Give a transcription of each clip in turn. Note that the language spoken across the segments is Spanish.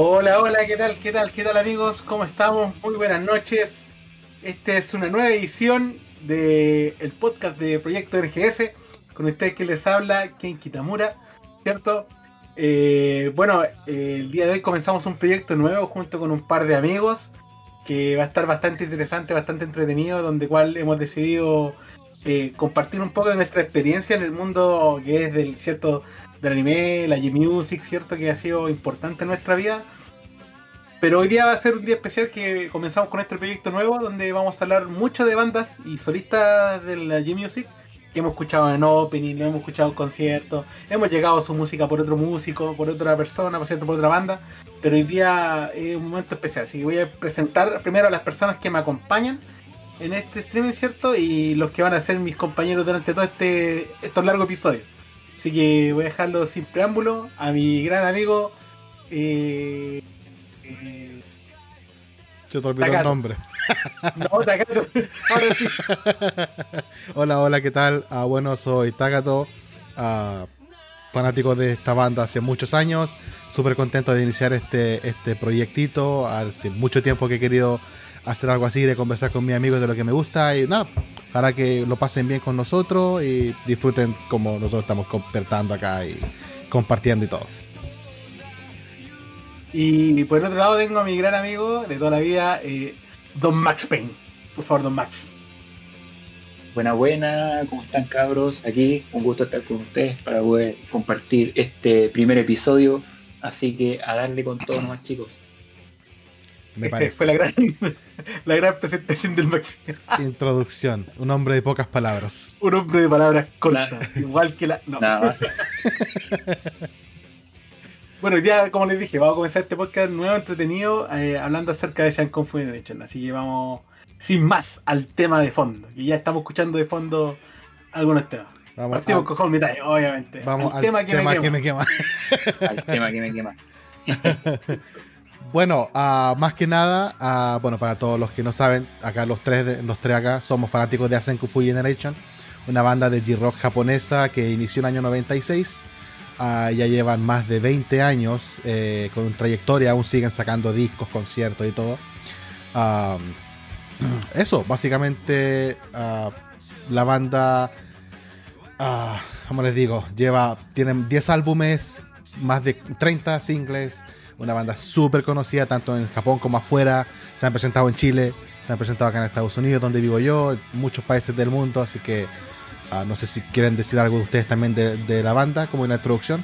Hola, hola, ¿qué tal? ¿Qué tal? ¿Qué tal amigos? ¿Cómo estamos? Muy buenas noches. Esta es una nueva edición del el podcast de Proyecto RGS. Con ustedes que les habla Ken Kitamura, ¿cierto? Eh, bueno, el día de hoy comenzamos un proyecto nuevo junto con un par de amigos que va a estar bastante interesante, bastante entretenido, donde cual hemos decidido eh, compartir un poco de nuestra experiencia en el mundo que es del cierto del anime, la G-Music, cierto que ha sido importante en nuestra vida. Pero hoy día va a ser un día especial que comenzamos con este proyecto nuevo donde vamos a hablar mucho de bandas y solistas de la G-Music que hemos escuchado en opening, lo hemos escuchado en conciertos, hemos llegado a su música por otro músico, por otra persona, por cierto, por otra banda, pero hoy día es un momento especial, así que voy a presentar primero a las personas que me acompañan en este streaming, ¿cierto? Y los que van a ser mis compañeros durante todo este estos largos episodios. Así que voy a dejarlo sin preámbulo a mi gran amigo. Eh, eh, Se te olvidó el nombre. No, Takato. Ahora sí. hola, hola, ¿qué tal? Ah, bueno, soy Takato. Ah, fanático de esta banda hace muchos años. Súper contento de iniciar este, este proyectito. Hace mucho tiempo que he querido hacer algo así, de conversar con mis amigos de lo que me gusta. Y nada, para que lo pasen bien con nosotros y disfruten como nosotros estamos compartiendo acá y compartiendo y todo. Y por otro lado tengo a mi gran amigo de toda la vida, eh, Don Max Payne. Por favor, Don Max. Buena, buena, ¿cómo están cabros? Aquí, un gusto estar con ustedes para poder compartir este primer episodio. Así que a darle con todo nomás, chicos. Me parece. Fue la gran, la gran presentación del Max. Introducción, un hombre de pocas palabras. Un hombre de palabras cortas, igual que la. No. Nada más. Bueno, ya como les dije, vamos a comenzar este podcast nuevo, entretenido, eh, hablando acerca de Sean Generation. Así que vamos, sin más, al tema de fondo. Y ya estamos escuchando de fondo algunos temas. Vamos Partimos con Home obviamente. Vamos al, tema que me quema. que me quema. Al tema que me quema. Bueno, ah, más que nada, ah, bueno, para todos los que no saben, acá los tres, de- los tres acá somos fanáticos de Asen Kung Fu Generation, una banda de G-Rock japonesa que inició en el año 96. Ah, ya llevan más de 20 años eh, con trayectoria, aún siguen sacando discos, conciertos y todo. Eso, básicamente la banda, como les digo, lleva, tienen 10 álbumes, más de 30 singles, una banda súper conocida tanto en Japón como afuera. Se han presentado en Chile, se han presentado acá en Estados Unidos, donde vivo yo, en muchos países del mundo. Así que ah, no sé si quieren decir algo de ustedes también de, de la banda, como una introducción.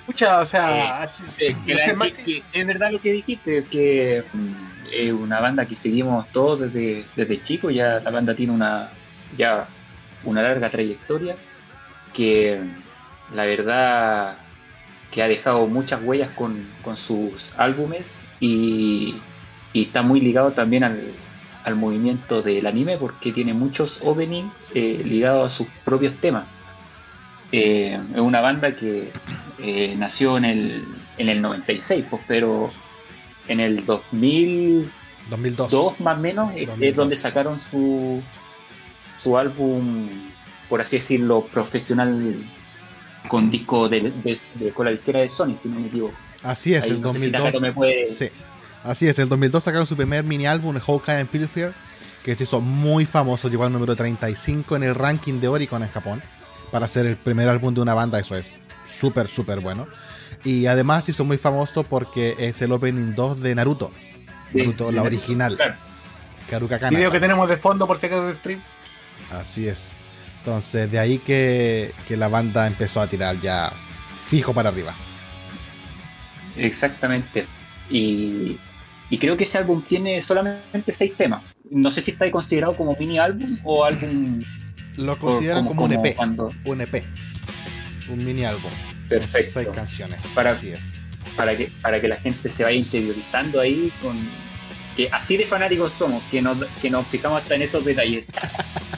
Escucha, o sea, Eh, así- Eh, que la- que- es verdad lo que dijiste, que mm, es una banda que seguimos todos desde, desde chicos, ya la banda tiene una ya una larga trayectoria, que la verdad que ha dejado muchas huellas con, con sus álbumes y, y está muy ligado también al, al movimiento del anime porque tiene muchos openings eh, ligados a sus propios temas. Eh, es una banda que eh, nació en el, en el 96, pues, pero en el 2002 2002. más o menos es- es 2002. donde sacaron su, su álbum, por así decirlo, profesional con disco de, de, de- con la disquera de Sony, si no me equivoco. Así es, Ahí el no sé si 2002. Takato me puede- Sí. Así es, el 2002 sacaron su primer mini álbum, Hawkeye and Pilfer, que se hizo muy famoso, llegó al número 35 en el ranking de Oricon en Japón, para ser el primer álbum de una banda, eso es súper, súper bueno. Y además se hizo muy famoso porque es el opening 2 de Naruto, Sí, Naruto, de la Naruto, original, claro. Karuka video que tenemos de fondo por si acaso del stream. Así es. Entonces, de ahí que, que la banda empezó a tirar ya fijo para arriba. Exactamente. Y, y creo que ese álbum tiene solamente seis temas. No sé si está considerado como mini álbum o álbum Lo consideran como- como, un EP, cuando- un EP, un mini álbum. Son Perfecto. seis canciones. Para- Así es. para que para que la gente se vaya interiorizando ahí con que así de fanáticos somos que nos que nos fijamos hasta en esos detalles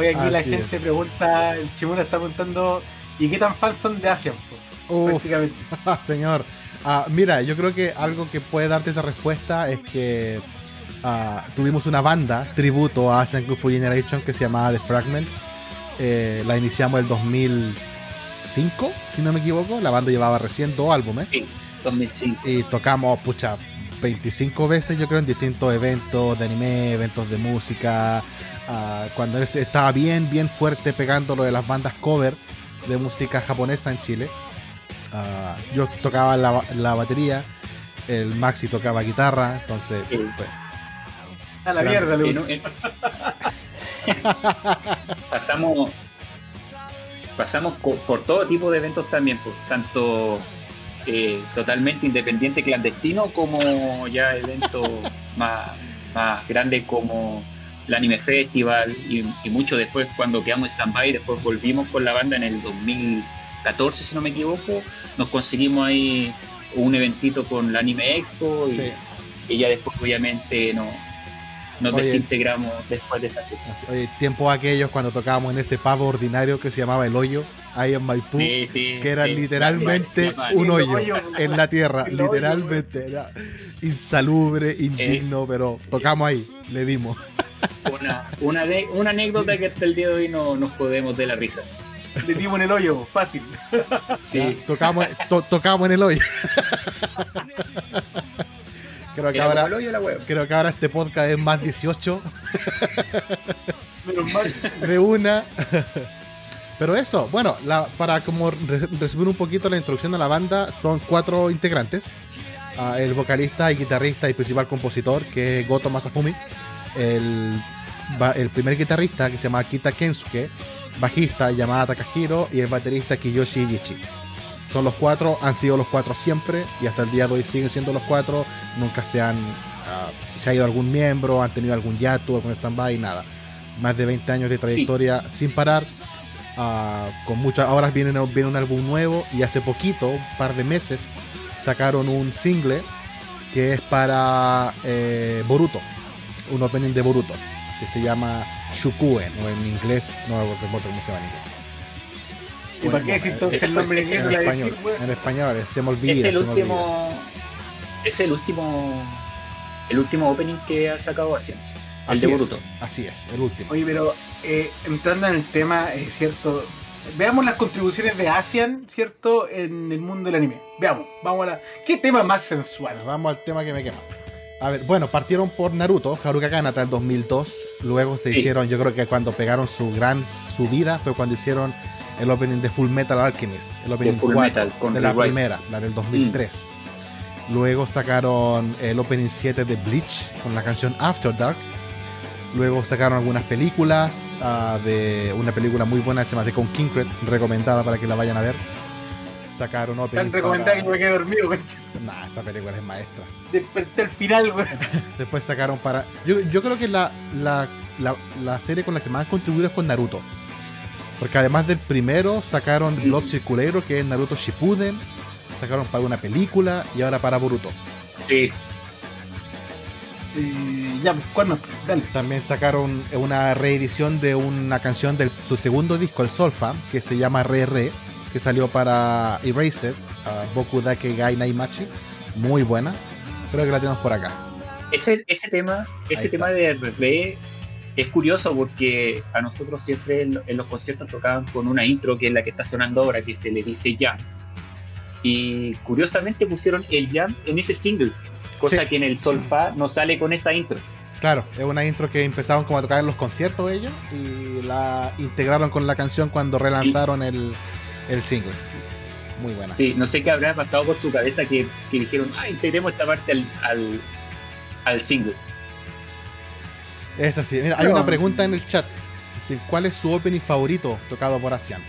Oye, aquí la gente es. pregunta, el Chimura está preguntando, ¿y qué tan fans son de Asian? po? Uf, Prácticamente. señor. Ah, mira, yo creo que algo que puede darte esa respuesta es que ah, tuvimos una banda tributo a Asian Kung Fu Generation que se llamaba The Fragment. Eh, la iniciamos el 2005, si no me equivoco. La banda llevaba recién dos álbumes. Sí, 2005. Y tocamos, pucha, 25 veces, yo creo, en distintos eventos de anime, eventos de música. Cuando él se- estaba bien, bien fuerte pegando lo de las bandas cover de música japonesa en Chile. Ah, yo tocaba la, la batería, el Maxi tocaba guitarra, entonces. Sí. pues, A la mierda. En- en- pasamos pasamos co- por todo tipo de eventos también, pues, tanto eh, totalmente independiente clandestino como ya eventos más, más grandes como el Anime Festival y, y mucho después cuando quedamos en stand-by, después volvimos con la banda en el 2014 si no me equivoco, nos conseguimos ahí un eventito con la Anime Expo y, sí. y ya después obviamente no, nos Oye. desintegramos después de esa fecha. Oye, tiempos aquellos cuando tocábamos en ese pavo ordinario que se llamaba El Hoyo, ahí en Maipú. Sí, sí, que era sí. literalmente Sí, un hoyo hoyo, en la tierra, hoyo, literalmente era insalubre, indigno, pero tocamos ahí, le dimos. Una, una, de- una anécdota que hasta el día de hoy no nos podemos de la risa. Le dimos en el hoyo, fácil. Sí, Ya, Tocamos, to- tocamos en el hoyo. creo que ahora el hoyo de la web. creo que ahora este podcast es más 18 Menos mal. de una. Pero eso, bueno, la- para como re- resumir un poquito la introducción de la banda, son cuatro integrantes. Ah, el vocalista y guitarrista y principal compositor, que es Goto Masafumi. El, el primer guitarrista, que se llama Kita Kensuke. Bajista, Yamada Takahiro. Y el baterista, Kiyoshi Ichi. Son los cuatro, han sido los cuatro siempre. Y hasta el día de hoy siguen siendo los cuatro. Nunca se han... ah, se ha ido algún miembro, han tenido algún yatu, algún stand-by, nada más de 20 años de trayectoria sin parar. ah, con muchas ahora viene, viene un álbum nuevo y hace poquito, un par de meses, sacaron un single que es para eh, Boruto, un opening de Boruto, que se llama Shukuen, o en inglés, no recuerdo cómo se llama en inglés. ¿Y para qué decir entonces el nombre en En español, en español, se me olvida. Es el último. Es el último. El último opening que ha sacado Asians. El Así de es, Boruto. así es, el último. Oye, pero eh, entrando en el tema, es cierto. Veamos las contribuciones de Asian, ¿cierto? En el mundo del anime. Veamos, vamos a la. ¿Qué tema más sensual? Vamos al tema que me quema. A ver, bueno, partieron por Naruto, Haruka Kanata el 2002. Luego se Sí. hicieron, yo creo que cuando pegaron su gran subida fue cuando hicieron el opening de Full Metal Alchemist, el opening Full 4 Metal, con de la primera, la del 2003. Luego sacaron el opening 7 de Bleach con la canción After Dark. Luego sacaron algunas películas, ah, de una película muy buena que se llama The recomendada para que la vayan a ver. Sacaron opening Tan recomendada que para- me quedé dormido, concha. Nah, esa película es maestra. Desperté al final, weón. Después sacaron para. Yo, yo creo que la, la, la, la serie con la que más han contribuido es con Naruto. Porque además del primero, sacaron Blood Circulator, que es Naruto Shippuden. Sacaron para una película y ahora para Boruto. Sí, Eh, ya, pues, ¿cuál más? Dale. También sacaron una reedición de una canción de su segundo disco, el Solfa, que se llama Re Re, que salió para Erased, uh, Boku Dake Gai Naimachi. Muy buena. Creo que la tenemos por acá. ese, ese tema, ese tema de RB es curioso porque a nosotros siempre en, en los conciertos tocaban con una intro que es la que está sonando ahora, que se le dice jam. Y curiosamente pusieron el jam en ese single, cosa Sí. que en el Solfa no sale con esa intro. Claro, es una intro que empezaron como a tocar en los conciertos ellos y la integraron con la canción cuando relanzaron el, el single. Muy buena. Sí, no sé qué habrá pasado por su cabeza que, que dijeron, ah, integremos esta parte al, al, al single. Es así. Mira, hay No. una pregunta en el chat. Dice, ¿Cuál es su opening favorito tocado por Asian?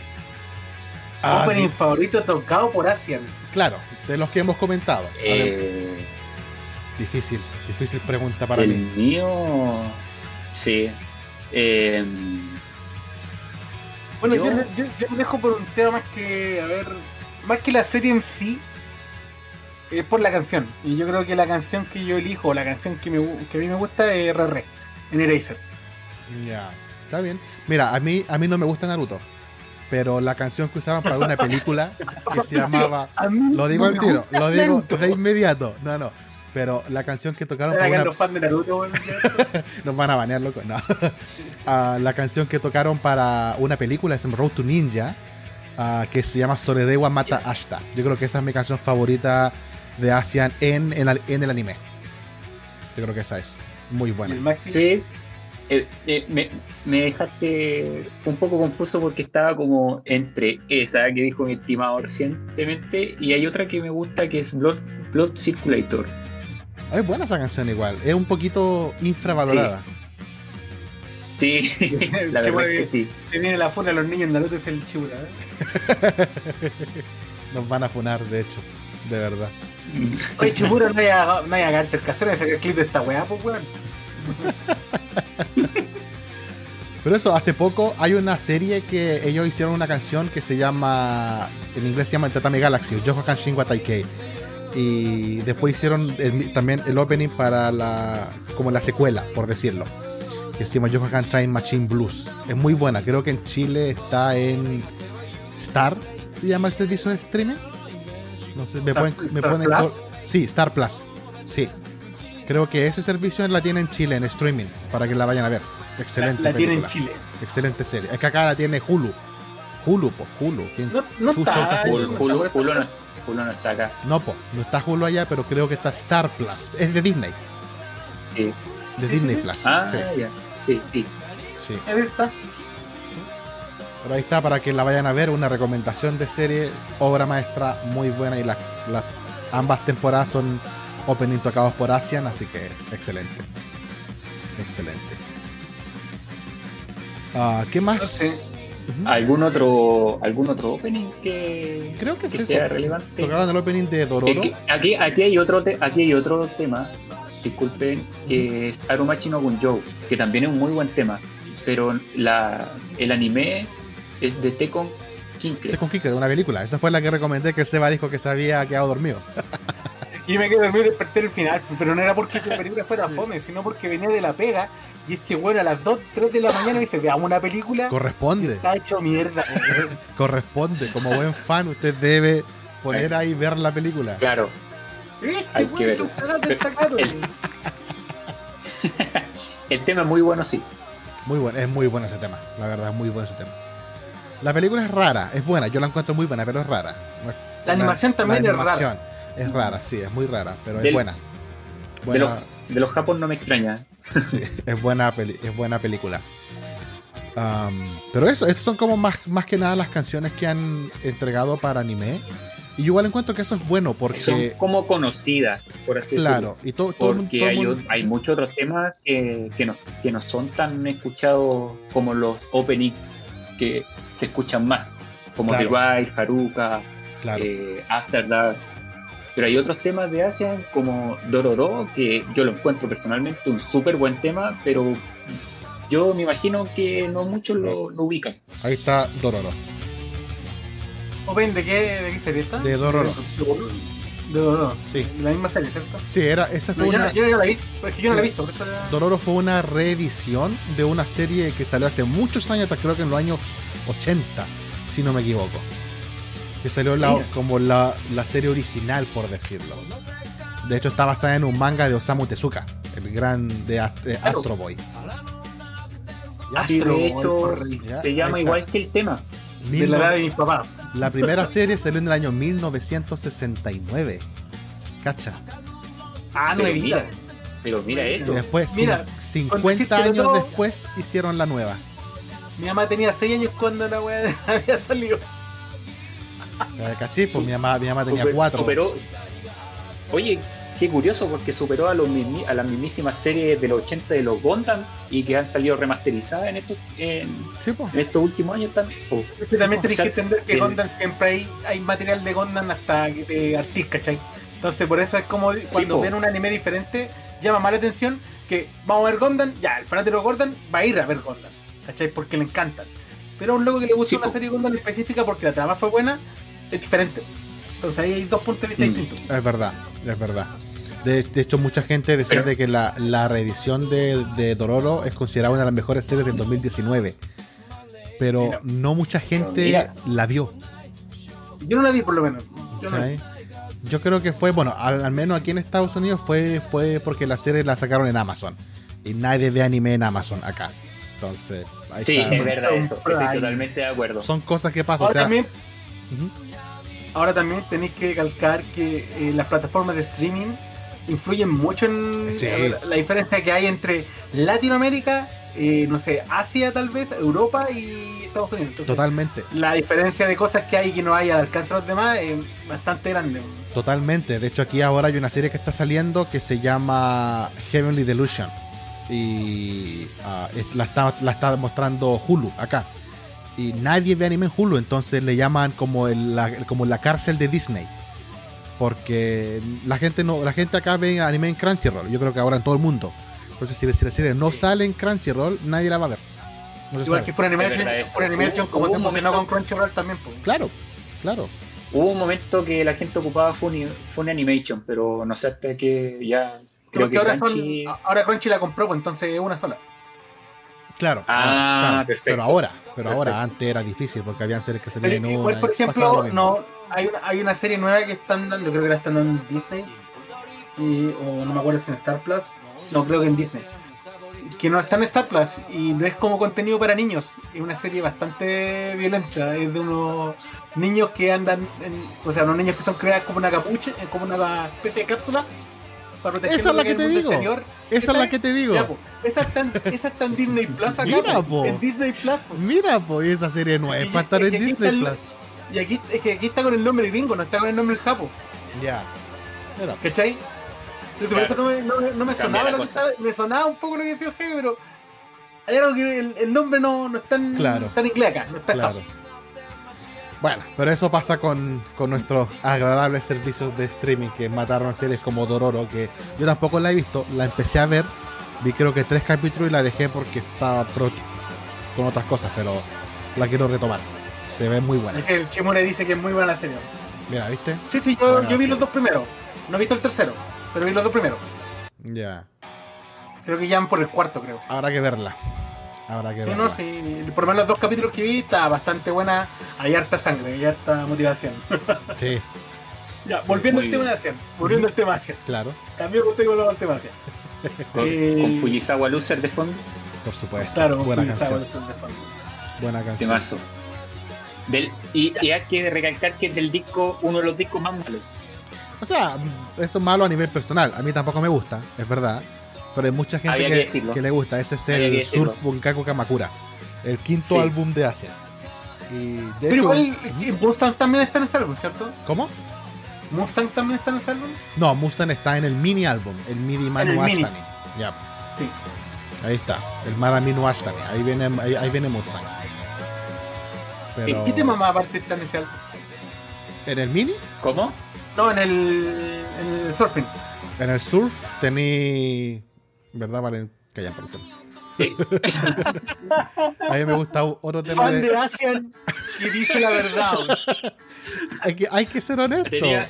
Ah, Opening di- favorito tocado por Asian. claro, de los que hemos comentado. Eh, difícil, difícil pregunta para el mí. mío, sí. Eh, Bueno, yo, Yo- yo, dejo por un tema más que, a ver, más que la serie en sí, es por la canción. Y yo creo que la canción que yo elijo, la canción que, me, que a mí me gusta es RR, en Eraser. Ya, está bien. Mira, a mí, a mí no me gusta Naruto. Pero la canción que usaron para una película que se llamaba. Lo digo al tiro, lo digo de inmediato. No, no. Pero la canción que tocaron para una los fans de Naruto, Nos van a banear, loco. No. Ah, la canción que tocaron para una película es Road to Ninja, ah, que se llama Soredewa Mata Ashta. Yo creo que esa es mi canción favorita de Asian en, en, el anime. Yo creo que esa es muy Y buena. el Maxi. Sí. Eh, eh, me, me dejaste un poco confuso porque estaba como entre esa que dijo mi estimado recientemente y hay otra que me gusta que es Blood, Blood Circulator. Es buena esa canción igual. Es un poquito infravalorada. Sí, la Qué verdad es que sí. Se viene la funa a los niños en Naruto es el chibura. ¿eh? Nos van a funar, de hecho. De verdad. Oye, chibura, no hay a, no Garter Casera de sacar clip de esta weá, pues weón. Pero eso, hace poco hay una serie que ellos hicieron una canción que se llama, en inglés se llama Tatami Galaxy, Yoho Kanshin wa Taikei. Y después hicieron el- también el opening para la, como la secuela, por decirlo. Que se llama Yoho Kanshin Machine Blues. Es muy buena, creo que en Chile está en Star, se llama el servicio de streaming. No sé, me Star- pueden, me Star pueden Plus. Sí, Star Plus. Sí. Creo que ese servicio la tiene en Chile, en streaming, para que la vayan a ver. La, Excelente. la tiene en película. Chile. Excelente serie. Es que acá la tiene Hulu. Hulu, pues Hulu. ¿Quién? No, no Chucha, está. usa Hulu, Hulu- está, Hulu no, Hulu no está acá. No, pues, no está Hulu allá, pero creo que está Star Plus. Es de Disney. Sí. De Sí, Disney. Plus. Ah, Sí, ya. Sí, sí. sí. Ahí está. Pero ahí está para que la vayan a ver. Una recomendación de serie, obra maestra muy buena. Y las las- ambas temporadas son opening tocados por Asian, así que excelente. Excelente. Ah, ¿Qué más? ¿Algún otro, algún otro opening que, Creo que es que eso. sea relevante? Tocaron el opening de Dororo. aquí, aquí, hay otro te- aquí hay otro tema, disculpen, que es Arumachi no Gunjou, que también es un muy buen tema, pero la, el anime es de Tekon Kinkle. Con Kike, de una película. Esa fue la que recomendé que Seba dijo que se había quedado dormido. Y me quedé dormido y desperté el final, pero no era porque la película fuera fome, sino porque venía de la pega y este weón a las 2, 3 de la mañana me dice, veamos una película Corresponde, está hecho mierda. weón. corresponde. Como buen fan, usted debe poner ahí y ver la película. Claro, Este Hay weón que es un verlo. cagado destacado. El- el tema es muy bueno, sí. Muy bueno, es muy bueno ese tema. La verdad, es muy bueno ese tema. La película es rara, es buena, yo la encuentro muy buena, pero es rara. La animación también la es rara. Es rara, sí, es muy rara, pero es buena. De los, de los Japón no me extraña. sí, es buena peli- es buena película. Pero eso, esas son como más, más que nada las canciones que han entregado para anime. Y igual encuentro que eso es bueno Son porque, como conocidas, por así claro, y todo, todo el mundo- Porque todo el hay, mundo- hay muchos otros temas que, que, no, que no son tan escuchados como los openings que se escuchan más, como Claro. The Wild, Haruka, claro, eh, After Dark. Pero hay otros temas de Asia como Dororo, que yo lo encuentro personalmente un súper buen tema, pero yo me imagino que no muchos lo, lo ubican. ahí está Dororo. Open, ¿de qué, ¿de qué serie está? De Dororo. De Dororo. Sí. La misma serie, ¿cierto? Sí, era, esa fue No, una, yo no la vi, es que yo no la he visto, por eso era- Dororo fue una reedición de una serie que salió hace muchos años, atrás, creo que en los años 80, si no me equivoco. Que salió la- como la, la serie original, por decirlo. De hecho, está basada en un manga de Osamu Tezuka, el gran de, Ast- de. Astro Boy. Sí, Astro de hecho. Ya, se llama igual que el tema. De la edad de mis papás. la primera serie salió en el año 1969. Cacha. Ah, no Pero he visto. mira, pero mira Y eso. después, Mira, cin- con 50 decírtelo años todo- después, hicieron la nueva. Mi mamá tenía 6 años cuando la weá había salido. Eh, ¿Cachai? Pues mi mamá, mi mamá tenía Super- 4. superó- oye, qué curioso porque superó a, los a las mismísimas series de los 80 de los Gundam y que han salido remasterizadas en estos, en, Sí, en estos últimos años también. Oh, Es que también O tenés sea, que entender que el- Gundam siempre hay, hay material de Gundam hasta te artís, ¿cachai? Entonces por eso es como cuando po. ven un anime diferente, llama más la atención que vamos a ver Gundam, ya, el fanático de Gundam va a ir a ver Gundam, ¿cachai? Porque le encantan. Pero a un loco que le gusta Sí, una po. serie Gundam específica porque la trama fue buena, es diferente. Entonces ahí hay dos puntos de vista Mm. distintos. Es verdad, es verdad. De, de hecho, mucha gente decía Pero- de que la, la reedición de, de Dororo es considerada una de las mejores series del 2019. Pero no mucha gente mira. la vio. Yo no la vi por lo menos. Yo no la vi. ¿sabes? Yo creo que fue, bueno, al, al menos aquí en Estados Unidos fue, fue porque la serie la sacaron en Amazon. Y nadie ve anime en Amazon acá. Entonces, ahí sí, está. es verdad eso. Estoy totalmente de acuerdo. Son cosas que pasan. Ahora o sea, también. Ahora también tenéis que calcar que eh, las plataformas de streaming influyen mucho en Sí. la, la diferencia que hay entre Latinoamérica, eh, no sé, Asia tal vez, Europa y Estados Unidos. Entonces, Totalmente, la diferencia de cosas que hay que no hay al alcance de los demás es bastante grande. totalmente. De hecho, aquí ahora hay una serie que está saliendo que se llama Heavenly Delusion. Y es- la, está, la está mostrando Hulu acá. Y nadie ve anime en Hulu, entonces le llaman como, el- la, como la cárcel de Disney. Porque la gente no la gente acá ve anime en Crunchyroll. Yo creo que ahora en todo el mundo. Entonces, si, si la serie no Sí. sale en Crunchyroll, nadie la va a ver. No Igual sabe. que Full Animation. Full Animation como emocionó momento- con Crunchyroll también. pues. Claro, claro. Hubo un momento que la gente ocupaba Funny, Funny Animation, pero no sé hasta que ya. Creo Creo que que ahora, son, Crunchy- ahora Crunchy la compró, pues entonces es una sola. Claro, Ah, claro, perfecto. Pero ahora, pero ahora antes era difícil porque habían series que Pero salían en igual, una por ejemplo, no hay una, hay una serie nueva que están dando, creo que la están dando en Disney, y, o no me acuerdo si en Star Plus, no creo que en Disney, que no está en Star Plus y no es como contenido para niños, es una serie bastante violenta, es de unos niños que andan, en- o sea, unos niños que son creados como una capucha, eh, como una especie de cápsula para proteger Esa es la que te digo. exterior. Esa es la que te digo. Ya, po. esa, está en, esa está en Disney Plus acá, Mira, po. po. en Disney Plus. po. Mira, pues esa serie no es Y- para estar y en Disney el- Plus. Y aquí, es que aquí está con el nombre gringo, no está con el nombre en japo, Ya. Mira, ¿cachai? Entonces por eso no me, no, me- no me Cambia sonaba la lo que estaba- me sonaba un poco lo que decía el jefe, pero hay algo que el, el nombre no, no está en, Claro. está en inglés acá, no está en claro. japo. Bueno, pero eso pasa con, con nuestros agradables servicios de streaming que mataron series como Dororo, que yo tampoco la he visto, la empecé a ver, vi creo que tres capítulos y la dejé porque estaba pro- con otras cosas, pero la quiero retomar. Se ve muy buena. El Chimure dice que es muy buena la serie. Mira, ¿viste? Sí, sí, yo, Buena yo vi serie. los dos primeros. No he visto el tercero, pero vi los dos primeros. Ya. Creo que ya van por el cuarto, creo. Habrá que verla. Habrá que Sí, verla. no, sí. Por lo menos los dos capítulos que vi está bastante buena. Hay harta sangre, hay harta motivación. Sí, ya, volviendo al tema de Asian. Volviendo al tema de Asian. claro, Cambió contigo lo del tema de Asian. Con, Eh, con Fujisawa Loser de fondo. por supuesto. Claro, buena sí, canción. evolución de fondo. Buena canción. Temazo. Del, y, y hay que recalcar que es del disco, uno de los discos más malos. O sea, eso es malo a nivel personal. A mí tampoco me gusta, es verdad. Pero hay mucha gente que que, decirlo. que le gusta. Ese es Había el. Surf Bunkaku Kamakura. El quinto Sí. álbum de Asia. Y de Pero hecho. igual, eh, Mustang también está en ese álbum, ¿cierto? ¿Cómo? Mustang también está en ese álbum. No, Mustang está en el mini álbum. El Midi Manu. Ashtani. Ya, Sí. ahí está. El Madaminu Ashtani. Ahí viene, ahí, ahí viene Mustang. Pero. ¿Qué tema más aparte está en ese álbum? En el mini, ¿Cómo? No, en el, en el surfing. en el surf, tení. ¿Verdad, Valen? Callan por último. Sí. A mí me gusta otro tema Fan de. de Asian que dice la verdad. Hay que, hay que ser honesto. Tenía,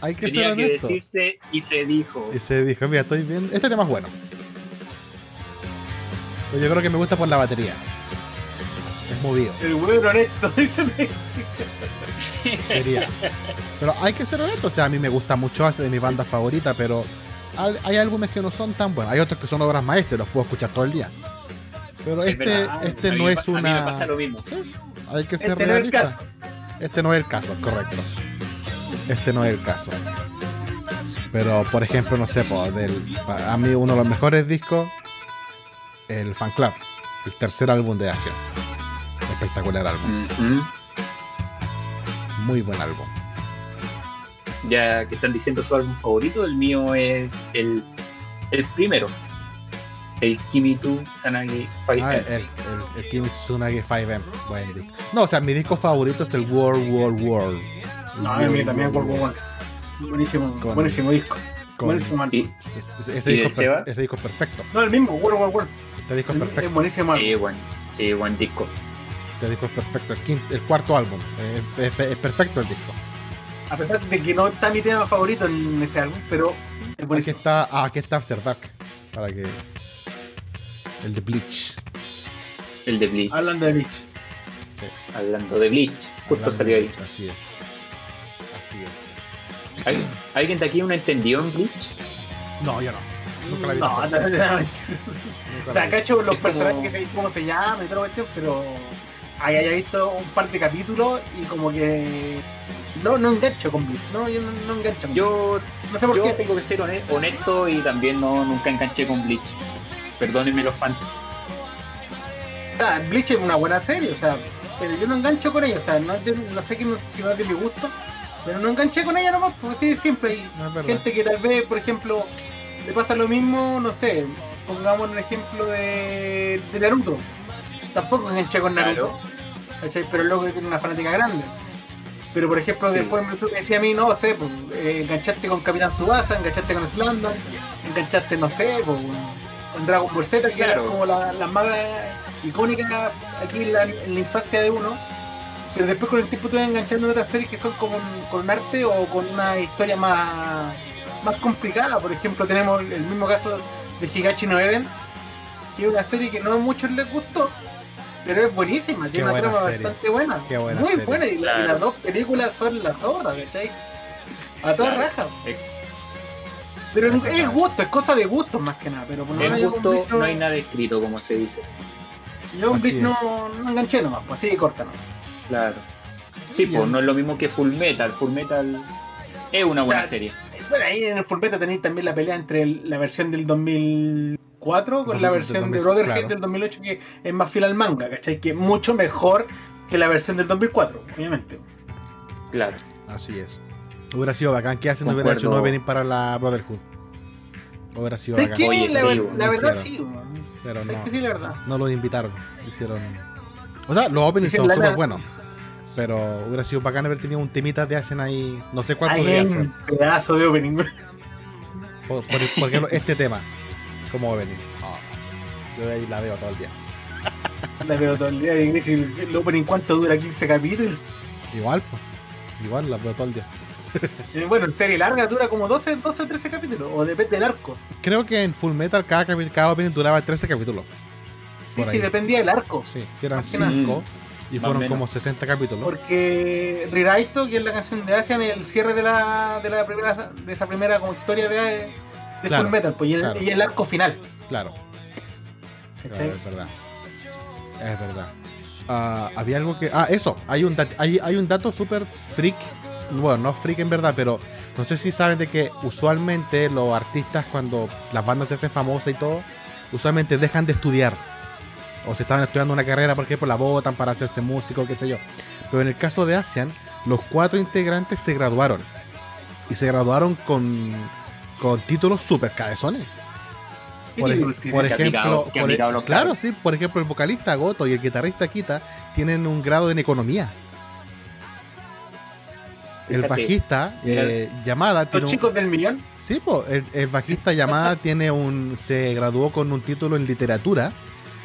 hay que ser tenía que honesto. decirse y se dijo. Y se dijo, mira, estoy viendo. Este tema es bueno. Pero yo creo que me gusta por la batería. Es movido, El huevo honesto, dice. sería. Pero hay que ser honesto. O sea, a mí me gusta mucho, es de mi banda favorita, pero hay, hay álbumes que no son tan buenos. Hay otros que son obras maestras, los puedo escuchar todo el día. Pero Es este, verdad, este a no es pa- A mí me una. pasa lo mismo. Hay que ser Este no es el realista. caso. Este no es el caso, correcto. Este no es el caso. Pero, por ejemplo, no sé, po, del, a mí uno de los mejores discos, el Fan Club, el tercer álbum de Asia. Espectacular álbum, muy buen álbum. Ya que están diciendo su álbum favorito, el mío es el, el primero. El Kimitu Sanagi Five Ah, el, el, el Tsunage 5M, buen disco. No, o sea, mi disco favorito es el World, World, World. No, a mí también por World, World. Buenísimo, Con- buenísimo disco. con- buenísimo. Y Ese, ese ¿Y disco es per- ese disco es perfecto. No, el mismo, World War World. Este disco es Es perfecto. buenísimo álbum. eh, buen, eh, buen disco. Este disco es perfecto. El, quinto- el cuarto álbum. eh, Es, es- es perfecto el disco. A pesar de que no está mi tema favorito en ese álbum, pero es Aquí está, ah, aquí está After Dark. Para que. El de Bleach. El de Bleach. Hablando de Bleach. Sí, Hablando de Bleach. Justo hablando salió ahí. Bleach, Así es. Así es. ¿Hay- ¿Alguien de aquí no entendió en Bleach? No, yo no. Nunca la vi. No, no, no, no. O sea, cacho los como- personajes que sé cómo se llaman y toda la cuestión, pero ahí haya visto un par de capítulos y como que no, no engancho con Bleach, no, yo no, no engancho. con Yo, no sé por yo qué. tengo que ser hone- honesto y también no nunca enganché con Bleach. Perdónenme los fans. O sea, Bleach es una buena serie, o sea, pero yo no engancho con ella, o sea, no, es de- no sé que no, si no es de mi gusto, pero no enganché con ella nomás, pues sí, siempre hay No, gente que tal vez, por ejemplo, le pasa lo mismo, no sé, pongamos un ejemplo de, de Naruto. Tampoco enganché con Naruto, ¿cachai? Pero luego tiene una fanática grande. Pero por ejemplo, Sí. después me decía a mí, no sé, pues, eh, enganchaste con Capitán Subasa, enganchaste con Slandon, enganchaste, no sé, pues, con Dragon Ball Z, que Claro. era como la, la maga icónica aquí en la, en la infancia de uno. Pero después con el tiempo te vas enganchando en otras series que son como con arte o con una historia más, más complicada. Por ejemplo, tenemos el mismo caso de Higachi no Eden, que es una serie que no a muchos les gustó, pero es buenísima, tiene una trama serie. bastante buena. Qué buena Muy serie. buena, y, las dos películas son la zorra, ¿cachai? A toda Claro. raja. Es, Pero Es gusto, es cosa de gusto más que nada. Pero por lo en gusto no hay nada escrito, como se dice. Yo Bleach no, no enganché nomás, pues así de corta nomás. Claro. Sí, pues no es lo mismo que Full Metal. Full Metal es una buena Claro. serie. Bueno, ahí en el Fullmetal tenéis también la pelea entre el- la versión del 2004 con la versión 2000, de Brotherhead claro. del 2008 que es más fiel al manga, ¿cachai? Que es mucho mejor que la versión del 2004, obviamente. Claro. Así es. Hubiera sido bacán que hacen, hubiera hecho un opening para la Brotherhood. Hubiera sido ¿Sabes bacán. qué? Oye, la, sí, bueno, la verdad sí, weón. Pero ¿Sabes no, que sí, la verdad? no los invitaron. Hicieron. O sea, los openings son súper buenos. Pero hubiera sido bacán haber tenido un temita de hacen ahí. No sé cuál podría ser. un pedazo de opening. por- por ejemplo, este tema. Como opening. Ah, yo de ahí la veo todo el día. La veo todo el día y dice, el opening cuánto dura 15 capítulos. Igual, pues. Igual la veo todo el día. Eh, Bueno, en serie larga dura como 12, 12 o 13 capítulos, o depende del arco. Creo que en Full Metal cada, cada opening duraba 13 capítulos. Sí, sí, dependía del arco. Sí, sí eran Más que nada. 5 y Más fueron como 60 capítulos. Porque Riraito, que es la canción de Asian, el cierre de la, de la primera, de esa primera como historia de, de Claro, Full Metal, pues, y el, claro. y el arco final. Claro. es verdad. Es verdad. Ah, había algo que. Ah, eso. Hay un, hay, hay un dato súper freak. Bueno, no freak en verdad, pero no sé si saben de que usualmente los artistas, cuando las bandas se hacen famosas y todo, usualmente dejan de estudiar. O se estaban estudiando una carrera, por ejemplo, la votan para hacerse músico, qué sé yo. Pero en el caso de Asian, los cuatro integrantes se graduaron. Y se graduaron con, con títulos súper cabezones. ¿Qué Por, ejemplo, aplicado- que por e- claro, sí, por ejemplo, el vocalista Goto y el guitarrista Kita tienen un grado en economía. El Fíjate, bajista eh, Yamada tiene Los un, chicos del millón. sí, po, el, el bajista Yamada tiene un se graduó con un título en literatura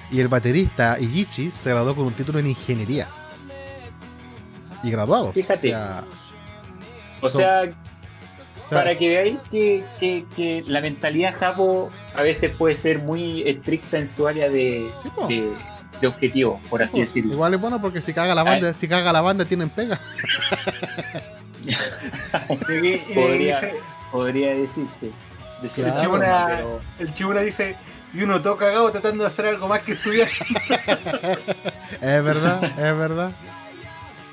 y el baterista Igichi se graduó con un título en ingeniería. Y graduados. Fíjate. O sea, O Son- sea, para que veáis que, que- que la mentalidad japo a veces puede ser muy estricta en su área de, sí, de, de objetivo, por así Po, decirlo. Igual es bueno porque si caga la banda, si caga la banda tienen pega. y Podría- Podría decirse. de cierta Claro. forma, pero el chibura dice, y uno todo cagado tratando de hacer algo más que estudiar. Es verdad, es verdad.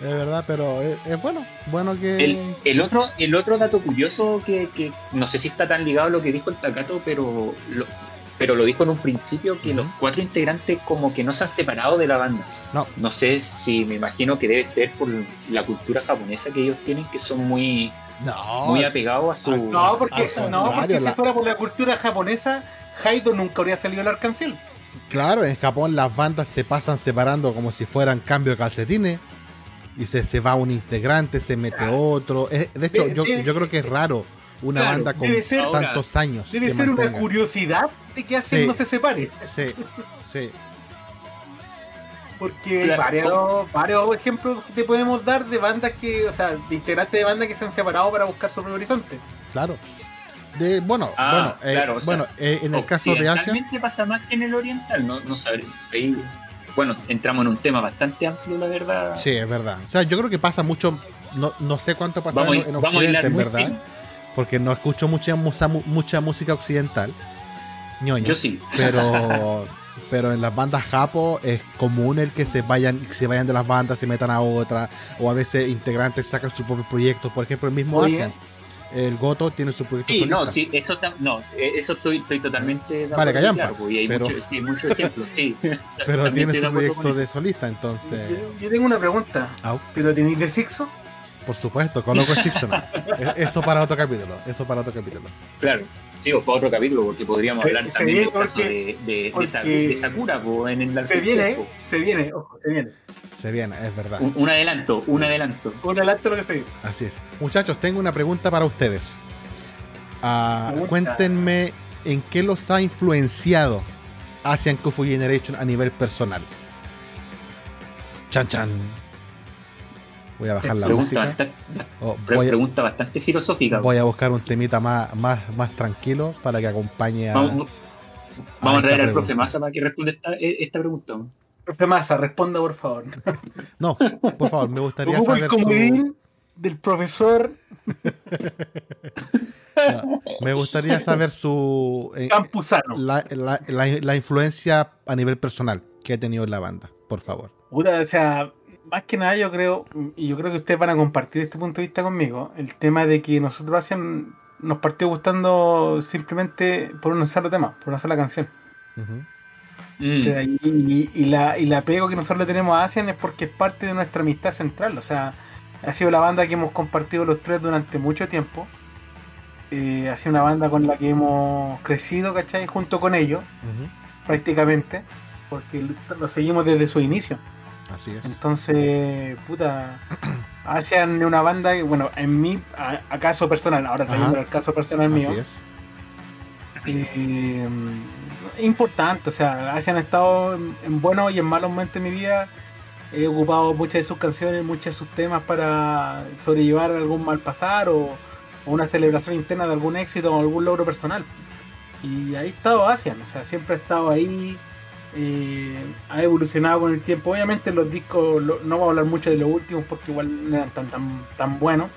Es verdad, pero es, es bueno. Bueno que. El, el otro, el otro dato curioso que, que no sé si está tan ligado a lo que dijo el Takato, pero lo, pero lo dijo en un principio que los cuatro integrantes como que no se han separado de la banda. No. No sé si me imagino que debe ser por la cultura japonesa que ellos tienen, que son muy, No, muy apegados a su. No, porque, no, porque si fuera por la cultura japonesa, Haido nunca habría salido al arcancel. claro, en Japón las bandas se pasan separando como si fueran cambio de calcetines. Y se, se va un integrante, se mete otro. Es- de hecho, yo, yo creo que es raro una Claro, banda con debe ser- tantos años. Debe ser una curiosidad de que hacen Sí. no se separe. Sí, sí. Porque Claro. varios, varios ejemplos te podemos dar de bandas que, o sea, de integrantes de bandas que se han separado para buscar su propio horizonte. Claro. De, bueno, Ah, bueno, eh, claro, o sea, bueno eh, en el caso de Asia. Pasa más que en el oriental, no, no. Bueno, entramos en un tema bastante amplio, la verdad. Sí, es verdad. O sea, yo creo que pasa mucho. No, no sé cuánto pasa Vamos, en, Occidente, en verdad. Porque no escucho mucha, musa- mu- mucha música occidental. ñoña. Yo sí. Pero, pero en las bandas japo es común el que se vayan, que se vayan de las bandas, se metan a otra, o a veces integrantes sacan sus propios proyectos, por ejemplo, el mismo Oye. Asian. El Goto tiene su proyecto Sí, solista. no, sí, eso, no, eh, eso estoy, estoy totalmente de Vale, acuerdo, callampa, claro, pues, y hay pero- muchos, sí, muchos ejemplos, sí. pero tiene su proyecto de solista, entonces, Yo, yo tengo una pregunta. au, ¿Pero tenéis de Sixo? Por supuesto, coloco el Sixon. Eso para otro capítulo, eso para otro capítulo. Claro, sí, o para otro capítulo, porque podríamos Se- hablar se también del caso de, de, de, de Sakura po, en el Dark Se viene, po. se viene, ojo, se viene. Se viene, es verdad. Un, un adelanto, un adelanto. Un adelanto lo que se viene. Así es. Muchachos, tengo una pregunta para ustedes. Ah, cuéntenme en qué los ha influenciado Asian Kung Fu Generation a nivel personal. Chan chan. Voy a bajar la Pregunta, música. bastante, Oh, voy, a, pregunta bastante filosófica. voy a buscar un temita más, más, más tranquilo para que acompañe a. Vamos, vamos a esta traer al profe. Massa para que responda esta, e- esta pregunta. Profe Massa, responda por favor. No, por favor, me gustaría Ocupo el saber su, del profesor no, me gustaría saber su eh, Campuzano. la, la- la- la influencia a nivel personal que ha tenido en la banda, por favor. Puta, o sea, más que nada yo creo, y yo creo que ustedes van a compartir este punto de vista conmigo, el tema de que nosotros hacían, nos partió gustando simplemente por un solo tema, por una sola canción. Mm, O sea, y, y- y la, y la apego que nosotros le tenemos a Asian es porque es parte de nuestra amistad central. O sea, ha sido la banda que hemos compartido los tres durante mucho tiempo. Eh, ha sido una banda con la que hemos crecido, ¿cachai? Junto con ellos, prácticamente. Porque lo seguimos desde su inicio. Así es. Entonces, puta, Asian es una banda que, bueno, en mi, a, a caso personal, ahora trayendo el caso personal mío, Así es. eh, importante, o sea, Asian ha estado en, en buenos y en malos momentos en mi vida. He ocupado muchas de sus canciones, muchos de sus temas para sobrellevar algún mal pasar o, o una celebración interna de algún éxito o algún logro personal. Y ahí ha estado Asian, o sea, siempre ha estado ahí, eh, ha evolucionado con el tiempo. Obviamente los discos, lo- no voy a hablar mucho de los últimos porque igual no eran tan, tan, tan buenos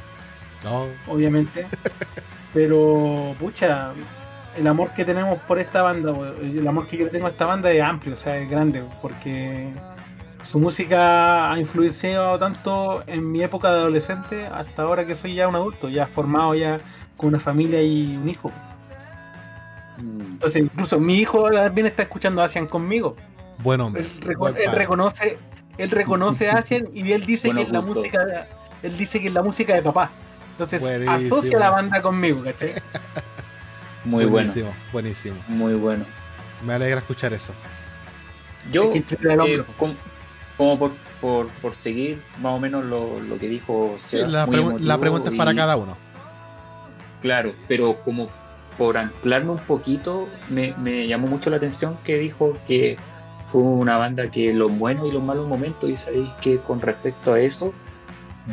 No, obviamente. Pero, pucha, el amor que tenemos por esta banda, el amor que yo tengo a esta banda es amplio, o sea, es grande, porque su música ha influenciado tanto en mi época de adolescente hasta ahora que soy ya un adulto, ya formado ya con una familia y un hijo. Entonces, incluso mi hijo también está escuchando Asian conmigo. buen hombre. Él, reconoce, él reconoce Asian y él dice que es la música, él dice que es la música de papá. Entonces Buenísimo. asocia la banda conmigo, ¿cachai? Muy bueno, buenísimo, buenísimo. muy bueno. Me alegra escuchar eso. Yo, que al eh, hombro. com- como por, por, por seguir más o menos lo, lo que dijo Sí, la, pregu- pregunta es para y- cada uno. Claro, pero como por anclarme un poquito, me, llamó mucho la atención que dijo que fue una banda que los buenos y los malos momentos, y sabéis que con respecto a eso,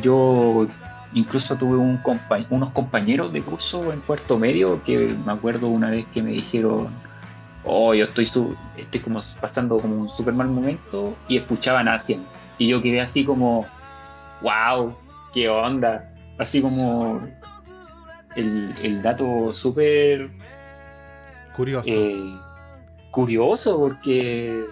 yo incluso tuve un unos compañeros de curso en cuarto medio que me acuerdo una vez que me dijeron, oh, yo estoy, estoy como pasando como un súper mal momento, y escuchaban Asian. Y yo quedé así como, wow, qué onda, así como el, el dato súper Curioso. eh, curioso porque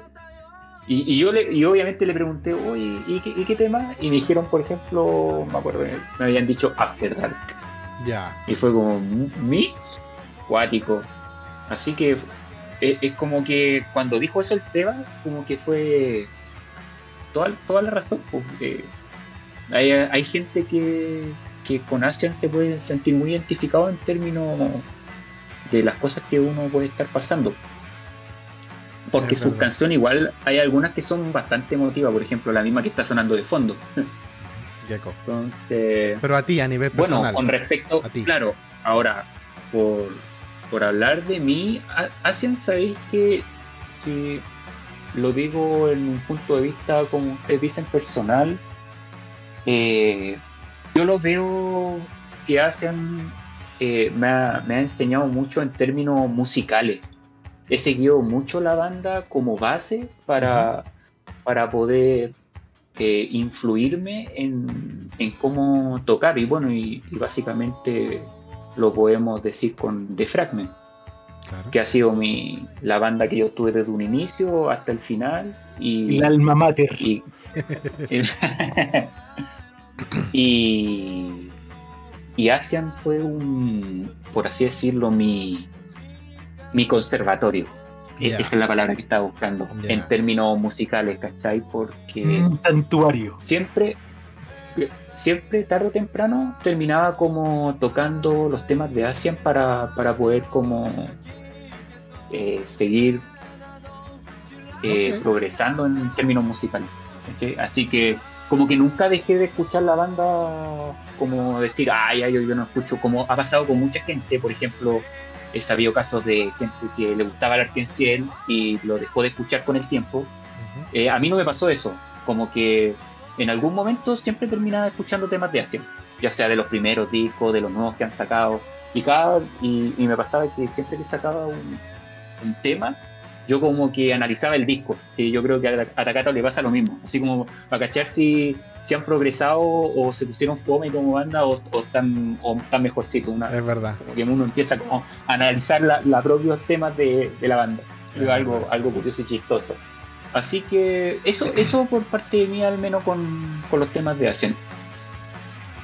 y, y yo le, y obviamente le pregunté oye ¿y qué, y qué tema? y me dijeron por ejemplo me acuerdo me habían dicho After Dark ya. y fue como mi cuático así que es, es como que cuando dijo eso el Seba como que fue toda, toda la razón porque hay, hay gente que, que con Asian se puede sentir muy identificado en términos de las cosas que uno puede estar pasando. Porque sus canciones igual hay algunas que son bastante emotivas, por ejemplo la misma que está sonando de fondo. Gecko. Entonces, Pero a ti, a nivel bueno, personal. con respecto, a ti. claro, ahora, por, por hablar de mí, Asian sabéis que, que lo digo en un punto de vista, como ustedes dicen, personal. eh, yo lo veo que Asian eh, me, ha, me ha enseñado mucho en términos musicales. He seguido mucho la banda como base para, para poder eh, influirme en, en cómo tocar. Y bueno, y, y básicamente lo podemos decir con The Fragment. que ha sido mi, la banda que yo tuve desde un inicio hasta el final. Y, el alma mater. Y, y, y Asian fue un, por así decirlo, mi, mi conservatorio. E-, esa es la palabra que estaba buscando en términos musicales, ¿cachai? Porque. Un santuario. Siempre, siempre, tarde o temprano, terminaba como tocando los temas de Asian para, para poder como eh, seguir eh, progresando en términos musicales. Así que como que nunca dejé de escuchar la banda como decir, ay, ay, yo, yo no escucho, como ha pasado con mucha gente, por ejemplo, he sabido casos de gente que le gustaba el Arkenciel y lo dejó de escuchar con el tiempo. Eh, a mí no me pasó eso, como que en algún momento siempre terminaba escuchando temas de Asia, ya sea de los primeros discos, de los nuevos que han sacado, y, cada, y, me pasaba que siempre que sacaba un, tema, yo como que analizaba el disco, que yo creo que a Takata le pasa lo mismo, así como para cachar si, si han progresado o se pusieron fome como banda o, están, o están mejorcitos. Una, es verdad. Como que uno empieza como a analizar los propios temas de, la banda, es algo, algo curioso y chistoso. Así que eso, eso por parte de mí al menos con, los temas de Asian.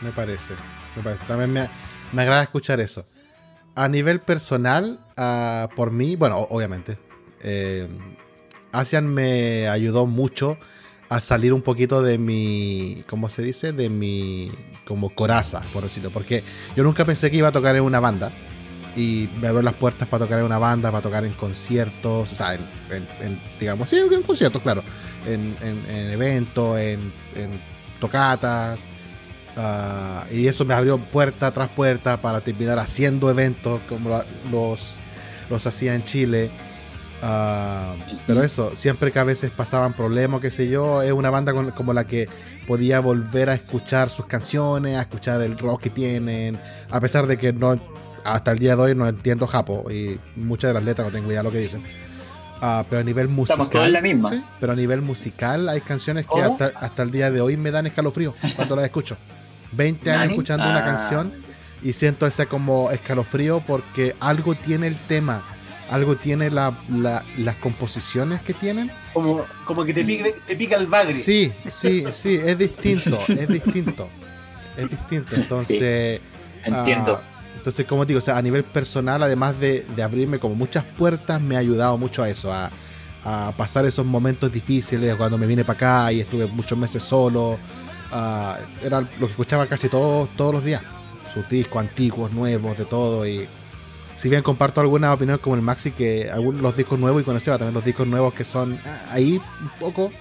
Me parece, me parece. También me, me agrada escuchar eso. A nivel personal, uh, por mí, bueno, obviamente, eh, Asian me ayudó mucho a salir un poquito de mi, ¿cómo se dice? De mi, como coraza, por decirlo. Porque yo nunca pensé que iba a tocar en una banda y me abrió las puertas para tocar en una banda, para tocar en conciertos, o sea, en, digamos, sí, en conciertos, claro, en, eventos, en, tocatas, ah, y eso me abrió puerta tras puerta para terminar haciendo eventos como los, los hacía en Chile. Ah, pero eso, siempre que a veces pasaban problemas, qué sé yo, es una banda como la que podía volver a escuchar sus canciones, a escuchar el rock que tienen, a pesar de que no hasta el día de hoy no entiendo japo y muchas de las letras no tengo idea de lo que dicen. Uh, pero a nivel musical. Estamos la misma. ¿sí? Pero a nivel musical hay canciones que hasta, hasta, el día de hoy me dan escalofrío cuando las escucho. 20 años escuchando una ah. canción y siento ese como escalofrío porque algo tiene el tema, algo tiene la, las composiciones que tienen. Como, como que te pica, te pica el bagre. Sí, sí, sí, es distinto, es distinto. Es distinto. Entonces. entiendo. Ah, entonces, como digo, o sea, a nivel personal, además de, abrirme como muchas puertas, me ha ayudado mucho a eso, a, pasar esos momentos difíciles, cuando me vine para acá y estuve muchos meses solo. era lo que escuchaba casi todos todos los días. Sus discos antiguos, nuevos, de todo. Y si bien comparto algunas opiniones como el Maxi, que algunos los discos nuevos y con ese también los discos nuevos que son ah, ahí un poco,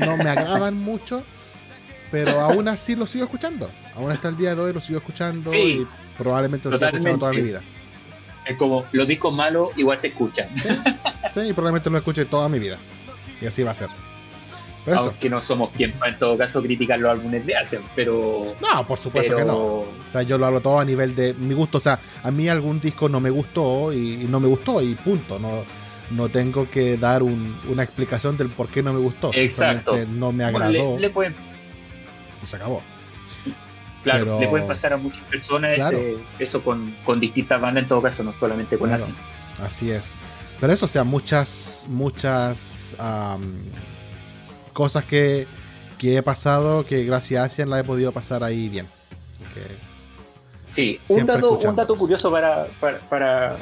no, me agradan mucho, pero aún así los sigo escuchando. Aún hasta el día de hoy los sigo escuchando. Y Probablemente lo siga escuchando toda mi vida. Es como los discos malos igual se escuchan. Sí, probablemente lo escuche toda mi vida. Y así va a ser. Aunque no somos quien para en todo caso criticar los álbumes de Asian, pero. No, por supuesto que no. O sea, yo lo hablo todo a nivel de mi gusto. O sea, a mí algún disco no me gustó y, no me gustó y punto. No, no tengo que dar una explicación del por qué no me gustó. Exacto. No me agradó. le pueden... Y se acabó. Claro, le pueden pasar a muchas personas eso con, distintas bandas en todo caso, no solamente con claro, Así es. Pero eso, o sea, muchas, muchas cosas que, que, he pasado que gracias a Asian la he podido pasar ahí bien. sí, un dato, un dato curioso para, para,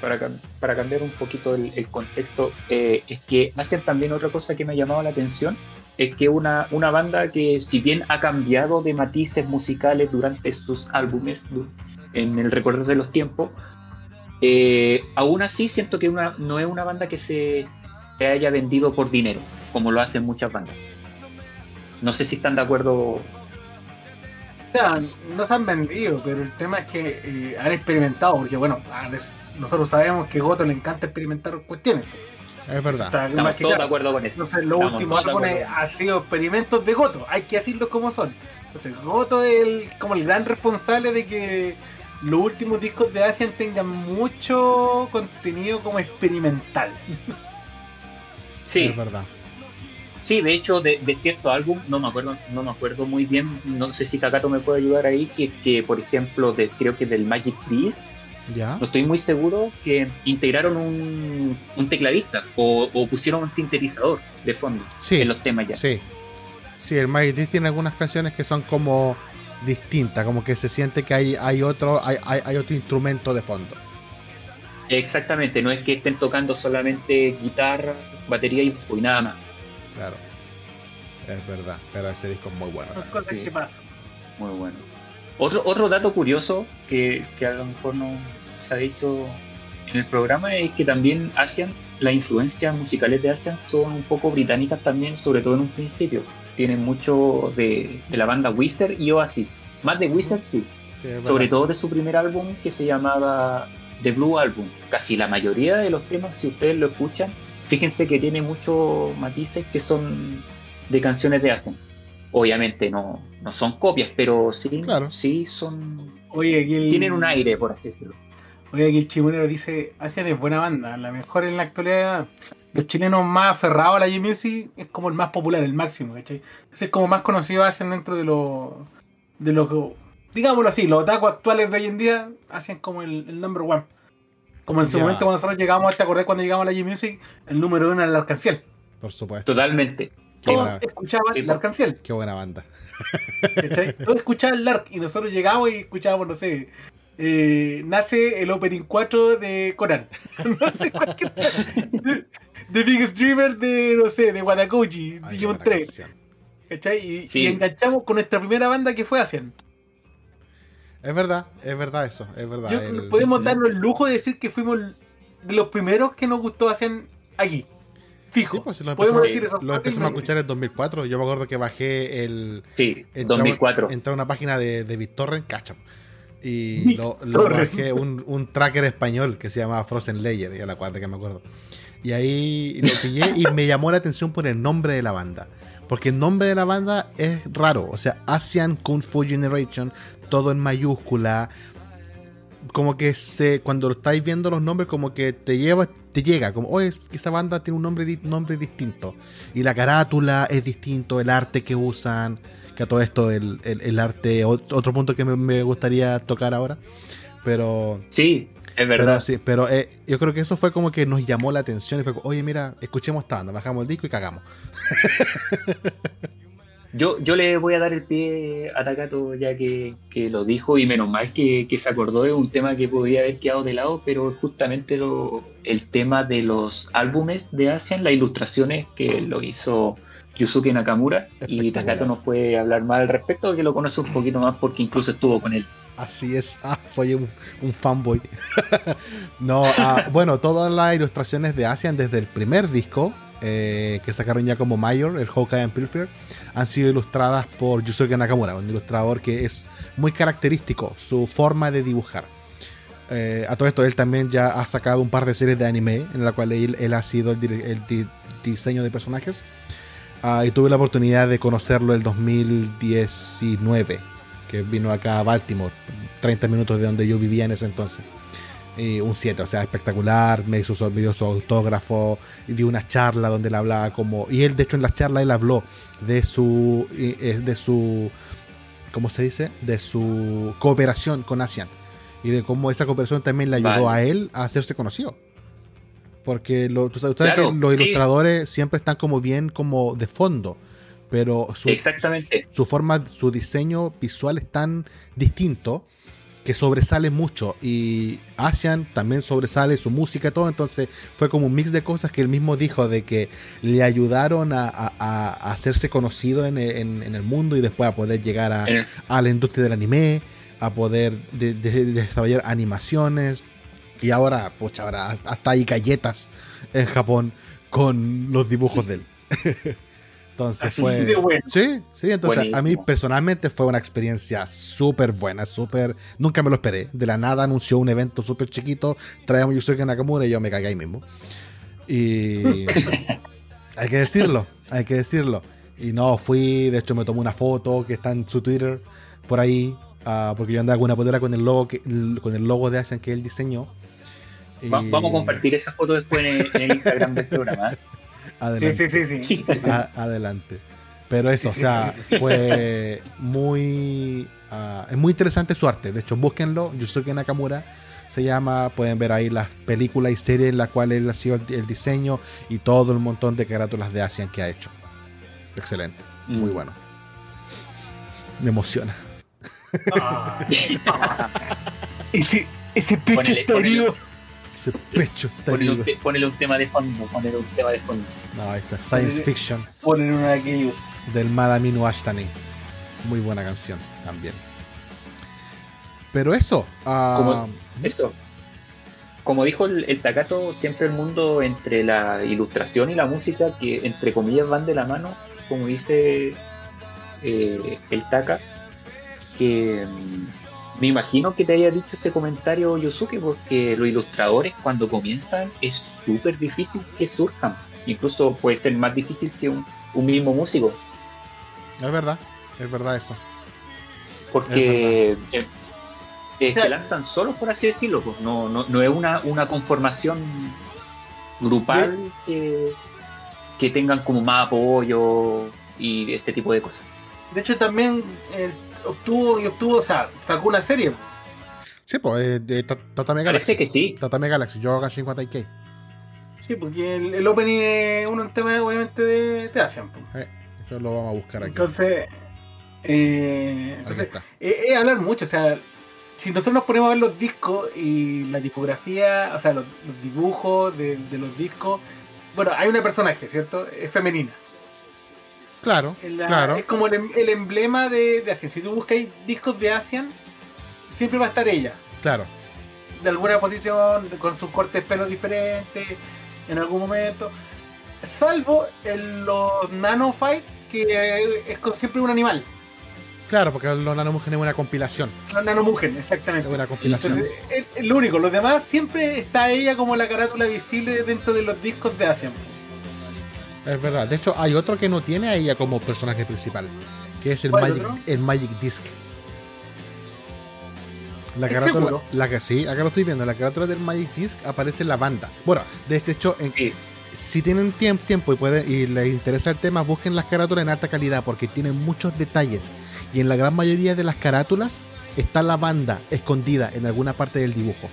para, cambiar un poquito el, contexto eh, es que hacen también otra cosa que me ha llamado la atención es que una, una banda que si bien ha cambiado de matices musicales durante sus álbumes en el recuerdo de los tiempos, eh, aún así siento que una, no es una banda que se, haya vendido por dinero, como lo hacen muchas bandas. No sé si están de acuerdo. O sea, no se han vendido, pero el tema es que eh, han experimentado, porque bueno, nosotros sabemos que a Goto le encanta experimentar cuestiones. Es verdad. Estamos todos de acuerdo con eso. Entonces, los últimos álbumes han sido experimentos de Goto. Hay que decirlo como son. Entonces, Goto es el, como el gran responsable de que los últimos discos de Asian tengan mucho contenido como experimental. Sí. Es verdad. Sí, de hecho, de, cierto álbum, no me acuerdo, no me acuerdo muy bien, no sé si Takato me puede ayudar ahí, que, que por ejemplo, de, creo que del Magic Beast, Ya. no estoy muy seguro, que integraron un, un tecladista o, o pusieron un sintetizador de fondo Sí. en los temas ya. Sí. Sí, el Mighty Dish tiene algunas canciones que son como distintas, como que se siente que hay, hay otro, hay, hay, hay otro instrumento de fondo. Exactamente, no es que estén tocando solamente guitarra, batería y, y nada más. Claro. Es verdad, pero ese disco es muy bueno. Cosas Sí. que pasan. Muy bueno. Otro, otro dato curioso que, que a lo mejor no se ha dicho en el programa es que también Asian, las influencias musicales de Asian son un poco británicas también, sobre todo en un principio. Tienen mucho de, de la banda Wizard y Oasis. Más de Wizard, sí. Sobre todo de su primer álbum que se llamaba The Blue Album. Casi la mayoría de los temas, si ustedes lo escuchan, fíjense que tiene muchos matices que son de canciones de Asian. Obviamente no, no son copias, pero sí, Claro. sí son. Oye, aquí el, Tienen un aire, por así decirlo. Oye, aquí el chimonero dice, Asian es buena banda, la mejor en la actualidad. Los chilenos más aferrados a la J-Music es como el más popular, el máximo, ¿cachai? Es como más conocido Asian dentro de los... De los digámoslo así, los otaku actuales de hoy en día hacen como el, el number one. Como en su Ya. momento cuando nosotros llegamos, ¿te acordás cuando llegamos a la J-Music? El número uno era el Arcanciel. Por supuesto. Totalmente. Todos escuchaban Sí, el. Arcanciel. Qué buena banda. ¿cachai? Todos escuchaban el Lark y nosotros llegamos y escuchábamos, no sé, eh, nace el Opening 4 de Conan. no sé, cualquier. The Biggest Dreamer de, no sé, de Watakoji, Digimon buena 3. canción. ¿cachai? Y, Sí. y enganchamos con nuestra primera banda que fue Asian. Es verdad, es verdad eso, es verdad. Yo- el- podemos darnos el lujo de decir que fuimos de los primeros que nos gustó Asian aquí. Fijo. Sí, pues lo Podemos empezamos, decir eso. lo empezamos a escuchar en 2004. Yo me acuerdo que bajé el. Sí, entré a- 2004. Entré a una página de, de BitTorrent, cacha. Y lo, bajé un, un tracker español que se llamaba Frozen Layer, ya la cuarta que me acuerdo. Y ahí lo pillé y me llamó la atención por el nombre de la banda. Porque el nombre de la banda es raro. O sea, Asian Kung Fu Generation, todo en mayúscula. Como que se, cuando lo estáis viendo los nombres, como que te lleva, te llega, como, oye, esa banda tiene un nombre, nombre distinto. Y la carátula es distinto, el arte que usan, que a todo esto, el, el- el arte, ot- otro punto que me, me gustaría tocar ahora. Pero, Sí, es pero verdad. sí, pero eh, yo creo que eso fue como que nos llamó la atención y fue oye, mira, escuchemos esta banda, bajamos el disco y cagamos. Yo, yo le voy a dar el pie a Takato ya que, que lo dijo y menos mal que, que se acordó de un tema que podía haber quedado de lado, pero justamente lo, el tema de los álbumes de Asian, las ilustraciones que lo hizo Yusuke Nakamura y. Takato nos puede hablar más al respecto, que lo conoce un poquito más porque incluso estuvo con él. Así es, ah, soy un, un fanboy. no, ah, bueno, todas las ilustraciones de Asian desde el primer disco eh, que sacaron ya como Mayor, el Hawkeye and Pilfer, han sido ilustradas por Yusuke Nakamura, un ilustrador que es muy característico, su forma de dibujar. Eh, a todo esto, él también ya ha sacado un par de series de anime en la cual él, él ha sido el, el di- diseño de personajes. Ah, y tuve la oportunidad de conocerlo el 2019, que vino acá a Baltimore, 30 minutos de donde yo vivía en ese entonces. Un 7, o sea, espectacular, me hizo su, su autógrafo, y dio una charla donde él hablaba como... Y él, de hecho, en la charla él habló de su... eh, de su ¿Cómo se dice? De su cooperación con ASEAN. Y de cómo esa cooperación también le ayudó Vale. a él a hacerse conocido. Porque lo, sabes, tú sabes Claro, que los sí. ilustradores siempre están como bien como de fondo. Pero su, Exactamente. su forma, su diseño visual es tan distinto que sobresale mucho. Y Asian también sobresale su música y todo. Entonces fue como un mix de cosas que él mismo dijo de que le ayudaron a, a- a- hacerse conocido en, en- en el mundo y después a poder llegar a, la industria del anime, a poder de- de- desarrollar animaciones. Y ahora, pucha, ahora hasta hay galletas en Japón con los dibujos de él. Entonces Así fue. de bueno. Sí, sí, entonces a mí Buenísimo. personalmente fue una experiencia súper buena, súper. Nunca me lo esperé. De la nada anunció un evento súper chiquito, traemos Yusuke Nakamura y yo me cagué ahí mismo. Y. hay que decirlo, hay que decirlo. Y no, fui, de hecho me tomé una foto que está en su Twitter por ahí, ah, porque yo andaba con una polera con el logo que, con el logo de Asian que él diseñó. Y- Vamos a compartir esa foto después en el, en el Instagram del programa. ¿eh? Adelante. Sí, sí, sí, sí. sí, sí. A- adelante. Pero eso, Sí, o sea, sí, sí, sí. fue muy. ah, es muy interesante su arte. De hecho, búsquenlo. Yusuke Nakamura. se llama. Pueden ver ahí las películas y series en las cuales él ha sido el, el diseño y todo el montón de carátulas de Asian que ha hecho. Excelente, muy Mm. bueno. Me emociona. Ah. ese, ese pecho Ponele- está ponele-. Ese pecho está Ponele un, te- ponele un tema de fondo, ponele un tema de fondo. No, ahí está. Science Fiction Ponen uno de aquellos. del Madamino Ashtani. Muy buena canción también. Pero eso. ah, Como- Esto. Como dijo el, el Takato, siempre el mundo entre la ilustración y la música, que entre comillas van de la mano, como dice eh, el Taka, que mm, me imagino que te haya dicho ese comentario Yosuke, porque los ilustradores cuando comienzan es súper difícil que surjan. Incluso puede ser más difícil que un, un mismo músico. es verdad. Es verdad eso. porque eh, eh, O sea, se lanzan solos, por así decirlo, pues no, no, no es una, una conformación grupal que, que tengan como más apoyo y este tipo de cosas. De hecho, también eh, obtuvo y obtuvo, o sea, sacó una serie. Sí, pues, eh, de Ta- Tatame Galaxy. Parece que sí. Tatame Galaxy, yo Gashin 50K. Sí, porque el, el opening es un tema, obviamente, de, de Asian. pues. Eso lo vamos a buscar aquí. Entonces, eh, entonces es hablar mucho, o sea, si nosotros nos ponemos a ver los discos y la tipografía, o sea, los, los dibujos de, de los discos, bueno, hay una personaje, ¿cierto? Es femenina. Claro, Es, la- claro. es como el, em- el emblema de, de Asian. Si tú buscáis discos de Asian, siempre va a estar ella. Claro. De alguna posición, con sus cortes de pelo diferentes, en algún momento. Salvo en los Nano Fight, que es con- siempre un animal. Claro, porque los nanomugen es una compilación. Los Nanomugen, Es exactamente. una compilación. Entonces, es, es lo único. Los demás siempre está ella como la carátula visible dentro de los discos de Asian. Es verdad. De hecho, hay otro que no tiene a ella como personaje principal. Que es el ¿Cuál Magic, otro? el Magic Disc. La ¿Es carátula, la que sí, acá lo estoy viendo. La carátula del Magic Disc aparece en la banda. Bueno, de hecho, en, Sí. si tienen tiempo, tiempo y, pueden, y les interesa el tema, busquen las carátulas en alta calidad porque tienen muchos detalles. Y en la gran mayoría de las carátulas está la banda escondida en alguna parte del dibujo.